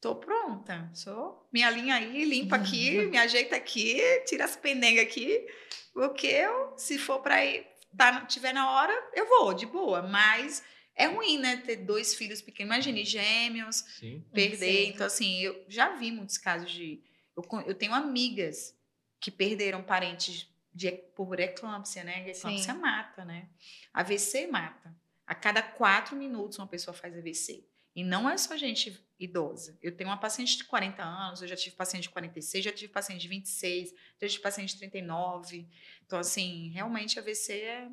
tô pronta. Sou minha linha aí, limpa aqui, me ajeita aqui, tira as pendengas aqui, porque eu, se for para ir tá, tiver na hora, eu vou, de boa. Mas é ruim, né? Ter dois filhos pequenos. Imagine, gêmeos, Sim. perder. Sim. Então, assim, eu já vi muitos casos de. Eu, eu tenho amigas que perderam parentes de, por eclâmpsia, né? Eclâmpsia Sim. mata, né? AVC mata. A cada quatro minutos uma pessoa faz AVC. E não é só gente idosa. Eu tenho uma paciente de 40 anos, eu já tive paciente de 46, já tive paciente de 26, já tive paciente de 39. Então, assim, realmente AVC é.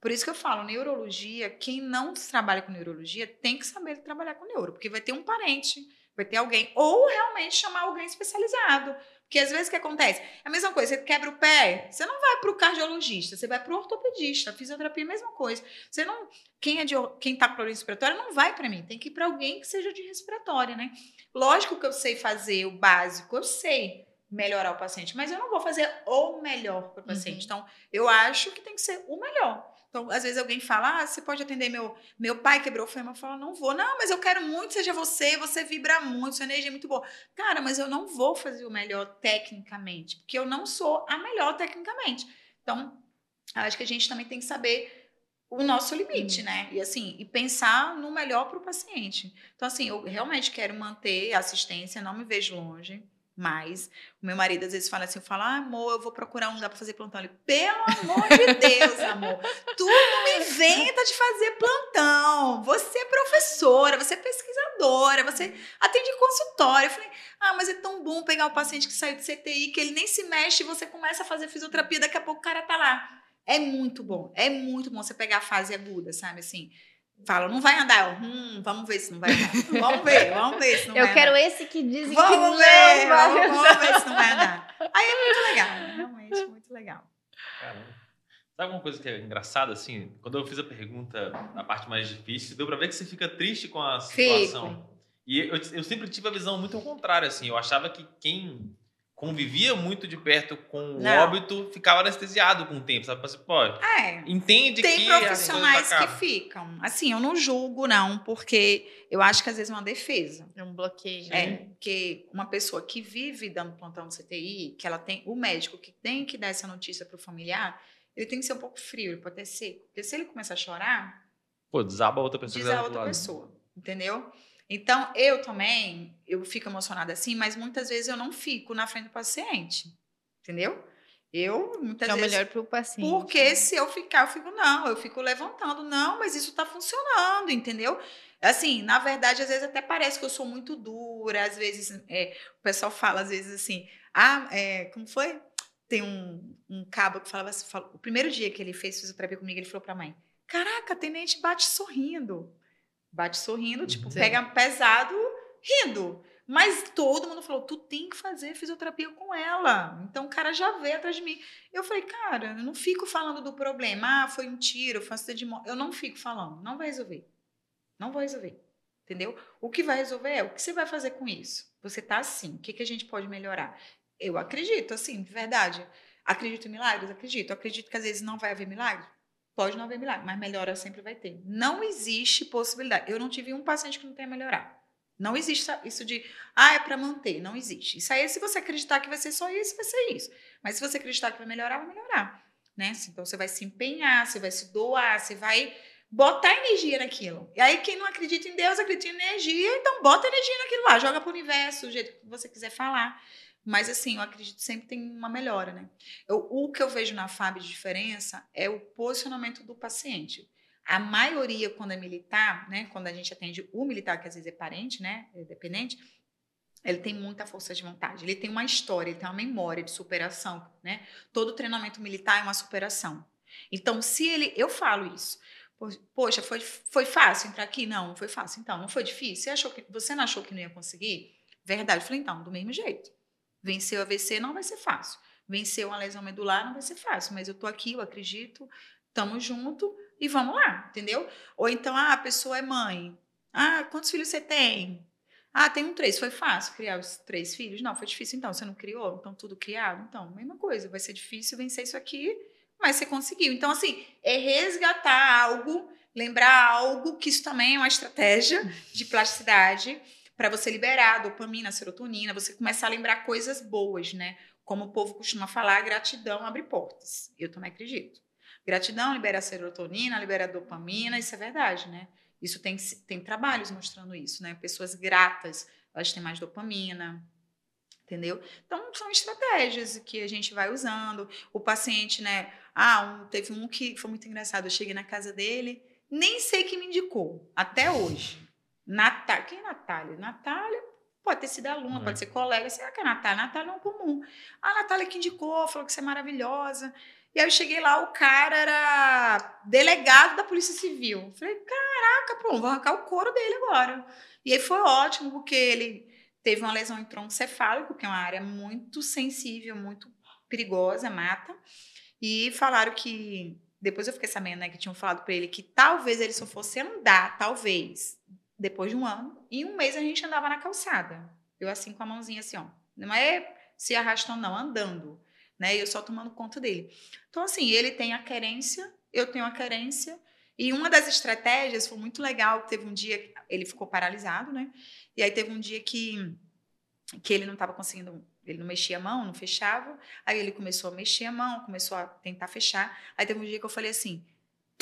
Por isso que eu falo, neurologia, quem não trabalha com neurologia tem que saber trabalhar com neuro, porque vai ter um parente, vai ter alguém, ou realmente chamar alguém especializado. Porque às vezes o que acontece? É a mesma coisa, você quebra o pé, você não vai para o cardiologista, você vai para o ortopedista, fisioterapia, mesma coisa. Você não, quem é de quem está com problema respiratório não vai para mim, tem que ir para alguém que seja de respiratória, né? Lógico que eu sei fazer o básico, eu sei melhorar o paciente, mas eu não vou fazer o melhor para o paciente. Uhum. Então, eu acho que tem que ser o melhor. Então, às vezes alguém fala, ah, você pode atender meu, meu pai quebrou o fêmur. Eu falo, não vou. Não, mas eu quero muito seja você, você vibra muito, sua energia é muito boa. Cara, mas eu não vou fazer o melhor tecnicamente, porque eu não sou a melhor tecnicamente. Então, acho que a gente também tem que saber o nosso limite, né? E assim, e pensar no melhor para o paciente. Então, assim, eu realmente quero manter a assistência, não me vejo longe. Mas o meu marido às vezes fala assim, eu falo, ah, amor, eu vou procurar um lugar para fazer plantão. Ele, pelo amor de Deus, amor, tu não inventa de fazer plantão. Você é professora, você é pesquisadora, você atende consultório. Eu falei, ah, mas é tão bom pegar o paciente que saiu de CTI, que ele nem se mexe, você começa a fazer fisioterapia, daqui a pouco o cara tá lá. É muito bom, é muito bom você pegar a fase aguda, sabe assim? Fala, não vai andar. Eu, hum, vamos ver se não vai andar. Vamos ver, vamos ver se não Eu vai quero andar. esse que dizem vamos que não ver, vai vamos, vamos ver se não vai andar. Aí é muito legal, realmente muito legal. Caramba. Sabe uma coisa que é engraçada, assim? Quando eu fiz a pergunta na parte mais difícil, deu pra ver que você fica triste com a situação. Fico. E eu, eu sempre tive a visão muito ao contrário, assim. Eu achava que quem convivia muito de perto com o Não. óbito, ficava anestesiado com o tempo, sabe? Assim, pô, É, entende tem que as profissionais que ficam. Assim, eu não julgo, não, porque eu acho que às vezes é uma defesa. É um bloqueio. É, porque uma pessoa que vive dando plantão no CTI, que ela tem o médico que tem que dar essa notícia para o familiar, ele tem que ser um pouco frio, ele pode ter seco. Porque se ele começar a chorar, Pô, desaba a outra pessoa. tá a do outra lado. pessoa, entendeu? Então, eu também, eu fico emocionada assim, mas muitas vezes eu não fico na frente do paciente, entendeu? Eu, muitas é o vezes... melhor para o paciente. Porque se eu ficar, eu fico, não, eu fico levantando, não, mas isso tá funcionando, entendeu? Assim, na verdade, às vezes até parece que eu sou muito dura, às vezes é, o pessoal fala, às vezes assim, ah, é, como foi? Tem um, um cabo que falava assim, o primeiro dia que ele fez fisioterapia comigo, ele falou pra mãe, caraca, a tenente bate sorrindo. Bate sorrindo, tipo, Sim. pega pesado, rindo. Mas todo mundo falou, tu tem que fazer fisioterapia com ela. Então o cara já veio atrás de mim. Eu falei, cara, eu não fico falando do problema. Ah, foi um tiro, foi um acidente de moto. Eu não fico falando. Não vai resolver. Não vou resolver. Entendeu? O que vai resolver é o que você vai fazer com isso. Você tá assim. O que, que a gente pode melhorar? Eu acredito, assim, de verdade. Acredito em milagres? Acredito. Acredito que às vezes não vai haver milagre? Pode não haver milagre, mas melhora sempre vai ter. Não existe possibilidade. Eu não tive um paciente que não tenha melhorar. Não existe isso de, ah, é para manter. Não existe. Isso aí, se você acreditar que vai ser só isso, vai ser isso. Mas se você acreditar que vai melhorar, vai melhorar. Né? Então você vai se empenhar, você vai se doar, você vai botar energia naquilo. E aí, quem não acredita em Deus, acredita em energia, então bota energia naquilo lá, joga pro universo, do jeito que você quiser falar. Mas assim, eu acredito que sempre tem uma melhora, né? Eu- o que eu vejo na FAB de diferença é o posicionamento do paciente. A maioria, quando é militar, né? Quando a gente atende o militar, que às vezes é parente, né? É dependente, ele tem muita força de vontade. Ele tem uma história, ele tem uma memória de superação, né? Todo treinamento militar é uma superação. Então, se ele. Eu falo isso. Po- Poxa, foi, foi fácil entrar aqui? Não, não foi fácil. Então, não foi difícil? Você, achou que, você não achou que não ia conseguir? Verdade. Eu falei, então, do mesmo jeito. Vencer o AVC não vai ser fácil. Vencer uma lesão medular não vai ser fácil. Mas eu tô aqui, eu acredito, estamos junto e vamos lá, entendeu? Ou então, ah, a pessoa é mãe. Ah, quantos filhos você tem? Ah, tenho três. Foi fácil criar os três filhos? Não, foi difícil. Então, você não criou? Então, tudo criado? Então, mesma coisa. Vai ser difícil vencer isso aqui, mas você conseguiu. Então, assim, é resgatar algo, lembrar algo, que isso também é uma estratégia de plasticidade para você liberar a dopamina, a serotonina, você começar a lembrar coisas boas, né? Como o povo costuma falar, gratidão abre portas. Eu também acredito. Gratidão libera serotonina, libera dopamina, isso é verdade, né? Isso tem, tem trabalhos mostrando isso, né? Pessoas gratas, elas têm mais dopamina, entendeu? Então, são estratégias que a gente vai usando. O paciente, né? Ah, um- teve um que foi muito engraçado. Eu cheguei na casa dele, nem sei quem me indicou, até hoje. Natália. Quem é Natália? Natália pode ter sido aluna, é. pode ser colega. Será que é Natália? Natália é um comum. A Natália que indicou, falou que você é maravilhosa. E aí eu cheguei lá, o cara era delegado da Polícia Civil. Falei, caraca, pronto, vou arrancar o couro dele agora. E aí foi ótimo, porque ele teve uma lesão em tronco cefálico, que é uma área muito sensível, muito perigosa, mata. E falaram que depois eu fiquei sabendo, né, que tinham falado para ele que talvez ele só fosse andar, talvez, depois de um ano. E um mês a gente andava na calçada. Eu assim com a mãozinha assim, ó. Não é se arrastando, não, andando. Né? E eu só tomando conta dele. Então, assim, ele tem a querência, eu tenho a querência. E uma das estratégias foi muito legal. Teve um dia, ele ficou paralisado, né? E aí teve um dia que, que ele não estava conseguindo ele não mexia a mão, não fechava. Aí ele começou a mexer a mão, começou a tentar fechar. Aí teve um dia que eu falei assim: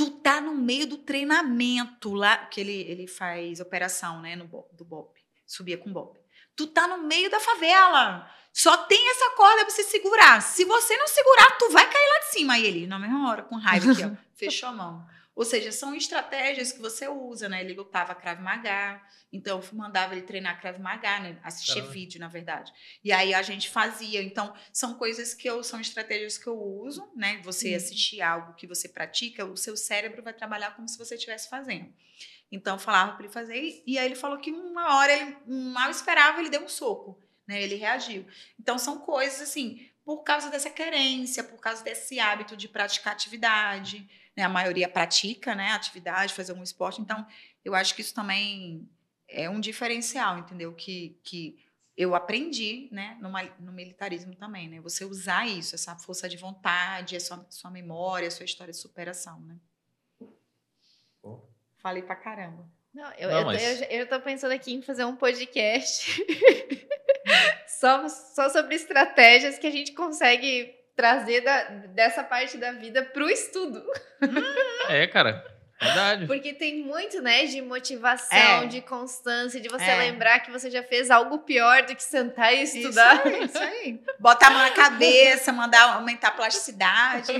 tu tá no meio do treinamento lá, que ele, ele faz operação, né, no do Bob, subia com o Bob. Tu tá no meio da favela. Só tem essa corda pra você segurar. Se você não segurar, tu vai cair lá de cima. Aí ele, na mesma hora, com raiva aqui, ó, fechou a mão. Ou seja, são estratégias que você usa, né? Ele lutava Krav Maga, então eu mandava ele treinar Krav Maga, né? Assistir Caramba. vídeo, na verdade. E aí a gente fazia. Então, são coisas que eu são estratégias que eu uso, né? Você hum. assistir algo que você pratica, o seu cérebro vai trabalhar como se você estivesse fazendo. Então, eu falava para ele fazer, e aí ele falou que uma hora ele mal esperava, ele deu um soco, né? Ele reagiu. Então, são coisas assim, por causa dessa querência, por causa desse hábito de praticar atividade, né? A maioria pratica, né? Atividade, fazer algum esporte. Então, eu acho que isso também é um diferencial, entendeu? Que, que eu aprendi, né? No, no militarismo também, né? Você usar isso, essa força de vontade, a sua, sua memória, a sua história de superação, né? Oh. Falei pra caramba. Não, eu, Não, mas... eu, eu, eu tô pensando aqui em fazer um podcast só, só sobre estratégias que a gente consegue trazer da, dessa parte da vida pro estudo. É, cara. Verdade. Porque tem muito, né, de motivação, é. de constância, de você é. lembrar que você já fez algo pior do que sentar e estudar. Isso aí, isso aí. Botar a mão na cabeça, mandar aumentar a plasticidade.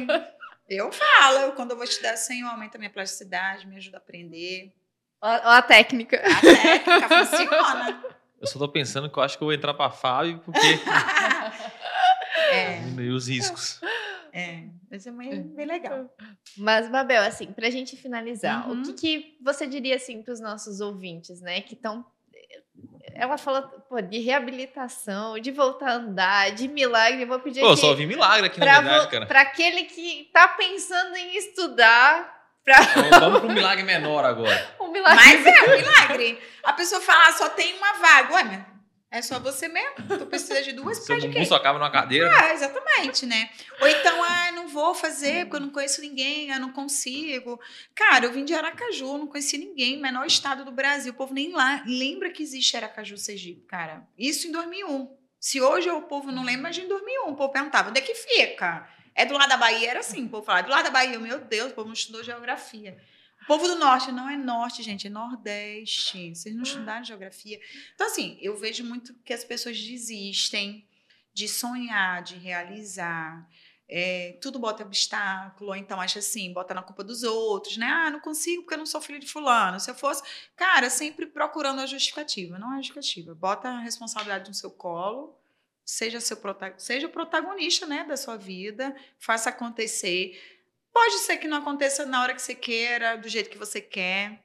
Eu falo, quando eu vou estudar, Senhor, aumenta a minha plasticidade, me ajuda a aprender. Olha a técnica. A técnica funciona. Eu só tô pensando que eu acho que eu vou entrar pra Fábio, porque é. diminuir os riscos. É, mas é bem, bem legal. Mas, Babel, assim, pra gente finalizar, uhum. o que, que, você diria, assim, pros nossos ouvintes, né, que estão... Ela fala pô, de reabilitação, de voltar a andar, de milagre. Eu vou pedir Pô, aqui, só ouvi milagre aqui, na verdade, cara. Pra aquele que tá pensando em estudar, Pra... Então, vamos para um milagre menor agora. Um milagre. Mas é um milagre. A pessoa fala, ah, só tem uma vaga. Ué, mas é só você mesmo. Tu precisa de duas Seu bumbum só acaba numa cadeira. Ah, exatamente, né? Ou então, ah, não vou fazer porque eu não conheço ninguém, eu não consigo. Cara, eu vim de Aracaju, não conheci ninguém, menor estado do Brasil. O povo nem lá lembra que existe Aracaju, Sergipe, cara. Isso em 2001. Se hoje o povo não lembra, imagina em 2001. O povo perguntava, onde é que fica? É do lado da Bahia? Era assim, o povo falava, do lado da Bahia. Meu Deus, o povo não estudou geografia. Povo do norte não é norte, gente, é nordeste. Vocês não estudaram geografia. Então, assim, eu vejo muito que as pessoas desistem de sonhar, de realizar. É, tudo bota obstáculo, ou então acha assim, bota na culpa dos outros, né? Ah, não consigo porque eu não sou filho de fulano. Se eu fosse, cara, sempre procurando a justificativa, não é justificativa. Bota a responsabilidade no seu colo, seja seu seja o protagonista, né, da sua vida, faça acontecer. Pode ser que não aconteça na hora que você queira, do jeito que você quer,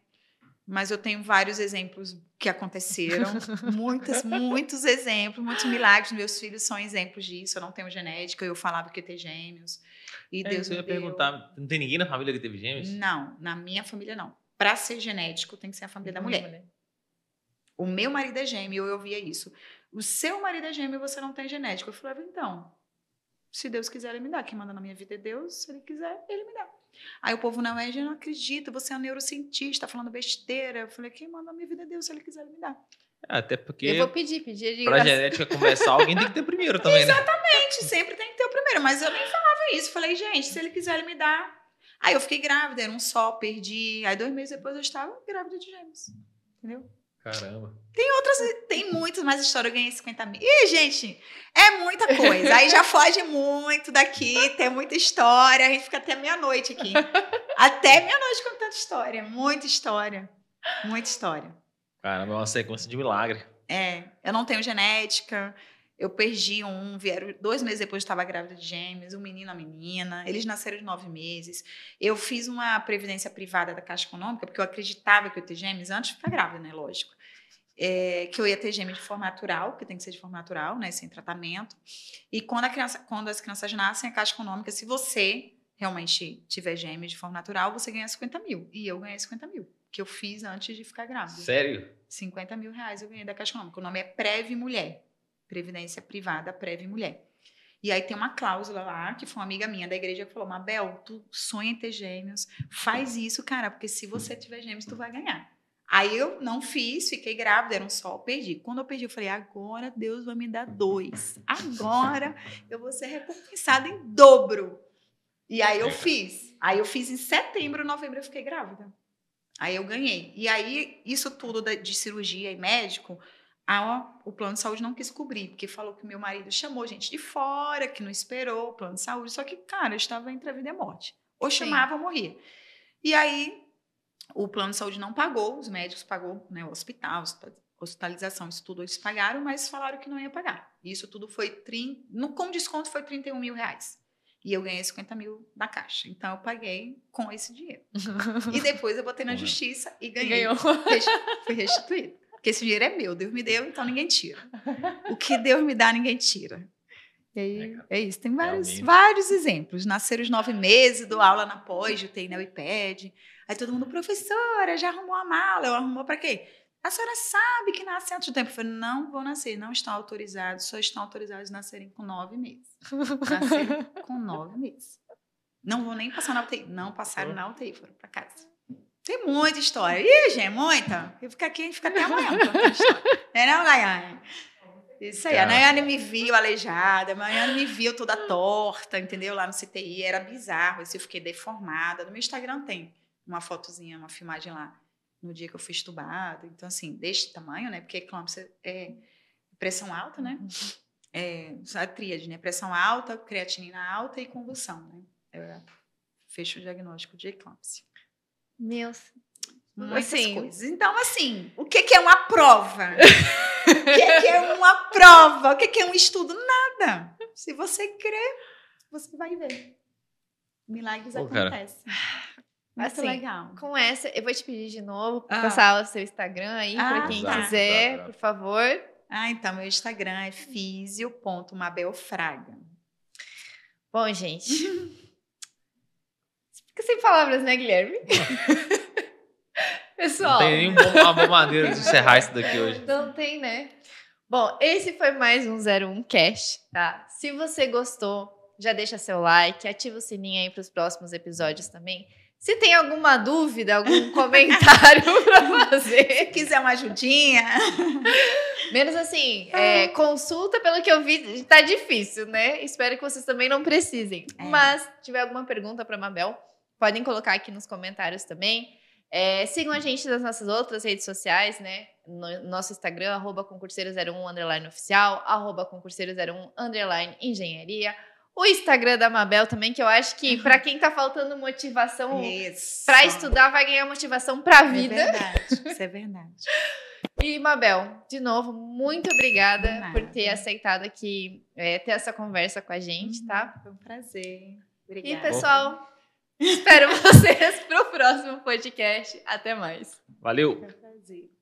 mas eu tenho vários exemplos que aconteceram, muitos, muitos exemplos, muitos milagres. Meus filhos são exemplos disso. Eu não tenho genética, eu falava que ia ter gêmeos. E é, Deus eu ia deu. perguntar, não tem ninguém na família que teve gêmeos? Não, na minha família não. Para ser genético, tem que ser a família da mulher. mulher. O meu marido é gêmeo, eu ouvia isso. O seu marido é gêmeo e você não tem genética. Eu falava, então, se Deus quiser, ele me dá. Quem manda na minha vida é Deus. Se ele quiser, ele me dá. Aí o povo, não, é, eu não acredito, você é um neurocientista, falando besteira. Eu falei, quem manda na minha vida é Deus, se ele quiser, ele me dá. É, até porque. Eu vou pedir, pedir de Pra graça. genética começar, alguém tem que ter primeiro também, né? Exatamente, né? sempre tem que ter o primeiro. Mas eu nem falava isso. Falei, gente, se ele quiser, ele me dá. Aí eu fiquei grávida, era um só, perdi. Aí dois meses depois eu estava grávida de gêmeos. Entendeu? Caramba. Tem outras, tem muitas mais histórias. Eu ganhei 50 mil. Ih, gente, é muita coisa. Aí já foge muito daqui, tem muita história. A gente fica até meia-noite aqui. Até meia-noite contando história. Muita história. Muita história. Caramba, é uma sequência de milagre. É, eu não tenho genética. Eu perdi um, vieram dois meses depois estava grávida de gêmeos, um menino, uma menina. Eles nasceram de nove meses. Eu fiz uma previdência privada da Caixa Econômica, porque eu acreditava que eu ia ter gêmeos antes de ficar grávida, né? Lógico. É, que eu ia ter gêmeos de forma natural, que tem que ser de forma natural, né? Sem tratamento. E quando, a criança, quando as crianças nascem, a Caixa Econômica, se você realmente tiver gêmeos de forma natural, você ganha 50 mil. E eu ganhei 50 mil, que eu fiz antes de ficar grávida. Sério? 50 mil reais eu ganhei da Caixa Econômica. O nome é Preve Mulher. Previdência Privada Preve Mulher. E aí tem uma cláusula lá, que foi uma amiga minha da igreja que falou: Mabel, tu sonha em ter gêmeos, faz isso, cara, porque se você tiver gêmeos, tu vai ganhar. Aí eu não fiz, fiquei grávida, era um sol, perdi. Quando eu perdi, eu falei: agora Deus vai me dar dois. Agora eu vou ser recompensada em dobro. E aí eu fiz. Aí eu fiz em setembro, novembro eu fiquei grávida. Aí eu ganhei. E aí, isso tudo de cirurgia e médico, a, o plano de saúde não quis cobrir, porque falou que meu marido chamou gente de fora, que não esperou o plano de saúde. Só que, cara, eu estava entre a vida e a morte. Ou chamava ou morria. E aí, o plano de saúde não pagou, os médicos pagou, né, o hospital, hospitalização, isso tudo eles pagaram, mas falaram que não ia pagar. Isso tudo foi, 30, no, com desconto, foi 31 mil reais. E eu ganhei 50 mil da caixa. Então eu paguei com esse dinheiro. e depois eu botei na justiça e ganhei. Ganhou. Fui restituído. Porque esse dinheiro é meu, Deus me deu, então ninguém tira. O que Deus me dá, ninguém tira. E aí, é, é isso. Tem vários, vários exemplos. Nasceram os nove meses, dou aula na pós, eu tenho na. Aí todo mundo, professora, já arrumou a mala. Eu arrumou para quê? A senhora sabe que nasce antes do tempo. Eu falei, não vou nascer, não estão autorizados, só estão autorizados a nascerem com nove meses. Nasceram com nove meses. Não vou nem passar na UTI. Não passaram na UTI, foram para casa. Tem muita história. Ih, gente, muita. Eu fico aqui, a gente fica até amanhã É não? Isso aí. A Nayane me viu aleijada, a Nayane me viu toda torta, entendeu? Lá no CTI. Era bizarro. Assim, eu fiquei deformada. No meu Instagram tem uma fotozinha, uma filmagem lá no dia que eu fui estubada. Então, assim, deste tamanho, né? Porque eclâmpsia é pressão alta, né? Uhum. É, a tríade, né? Pressão alta, creatinina alta e convulsão, né? Eu fecho o diagnóstico de eclâmpsia. Meu Muitas assim, coisas. Então, assim, o que, que é uma prova? o que, que, é uma prova? O que, que é um estudo? Nada. Se você crer, você vai ver. Milagres Pô, acontecem. Cara. Muito assim, legal. Com essa, eu vou te pedir de novo ah. passar o seu Instagram aí, ah, para quem tá. quiser, por favor. Ah, então, meu Instagram é fisio.mabelfraga. Bom, gente. Fica sem palavras, né, Guilherme? Pessoal. Não tem nenhuma boa maneira de encerrar isso daqui hoje. Não tem, né? Bom, esse foi mais um 01 Cast, tá? Se você gostou, já deixa seu like, ativa o sininho aí para os próximos episódios também. Se tem alguma dúvida, algum comentário para fazer. Se quiser uma ajudinha. Menos assim, é, consulta, pelo que eu vi, tá difícil, né? Espero que vocês também não precisem. É. Mas, se tiver alguma pergunta para Mabel, podem colocar aqui nos comentários também. É, sigam a gente nas nossas outras redes sociais, né? No nosso Instagram, arroba concurseiro01 underline oficial, arroba concurseiro01 underline engenharia o Instagram da Mabel também, que eu acho que para quem tá faltando motivação para estudar, vai ganhar motivação para a é vida. É verdade, isso é verdade. E, Mabel, de novo, muito obrigada por ter aceitado aqui, é, ter essa conversa com a gente, uhum, tá? Foi um prazer. Obrigada. E, pessoal, espero vocês pro próximo podcast. Até mais. Valeu. Foi um prazer.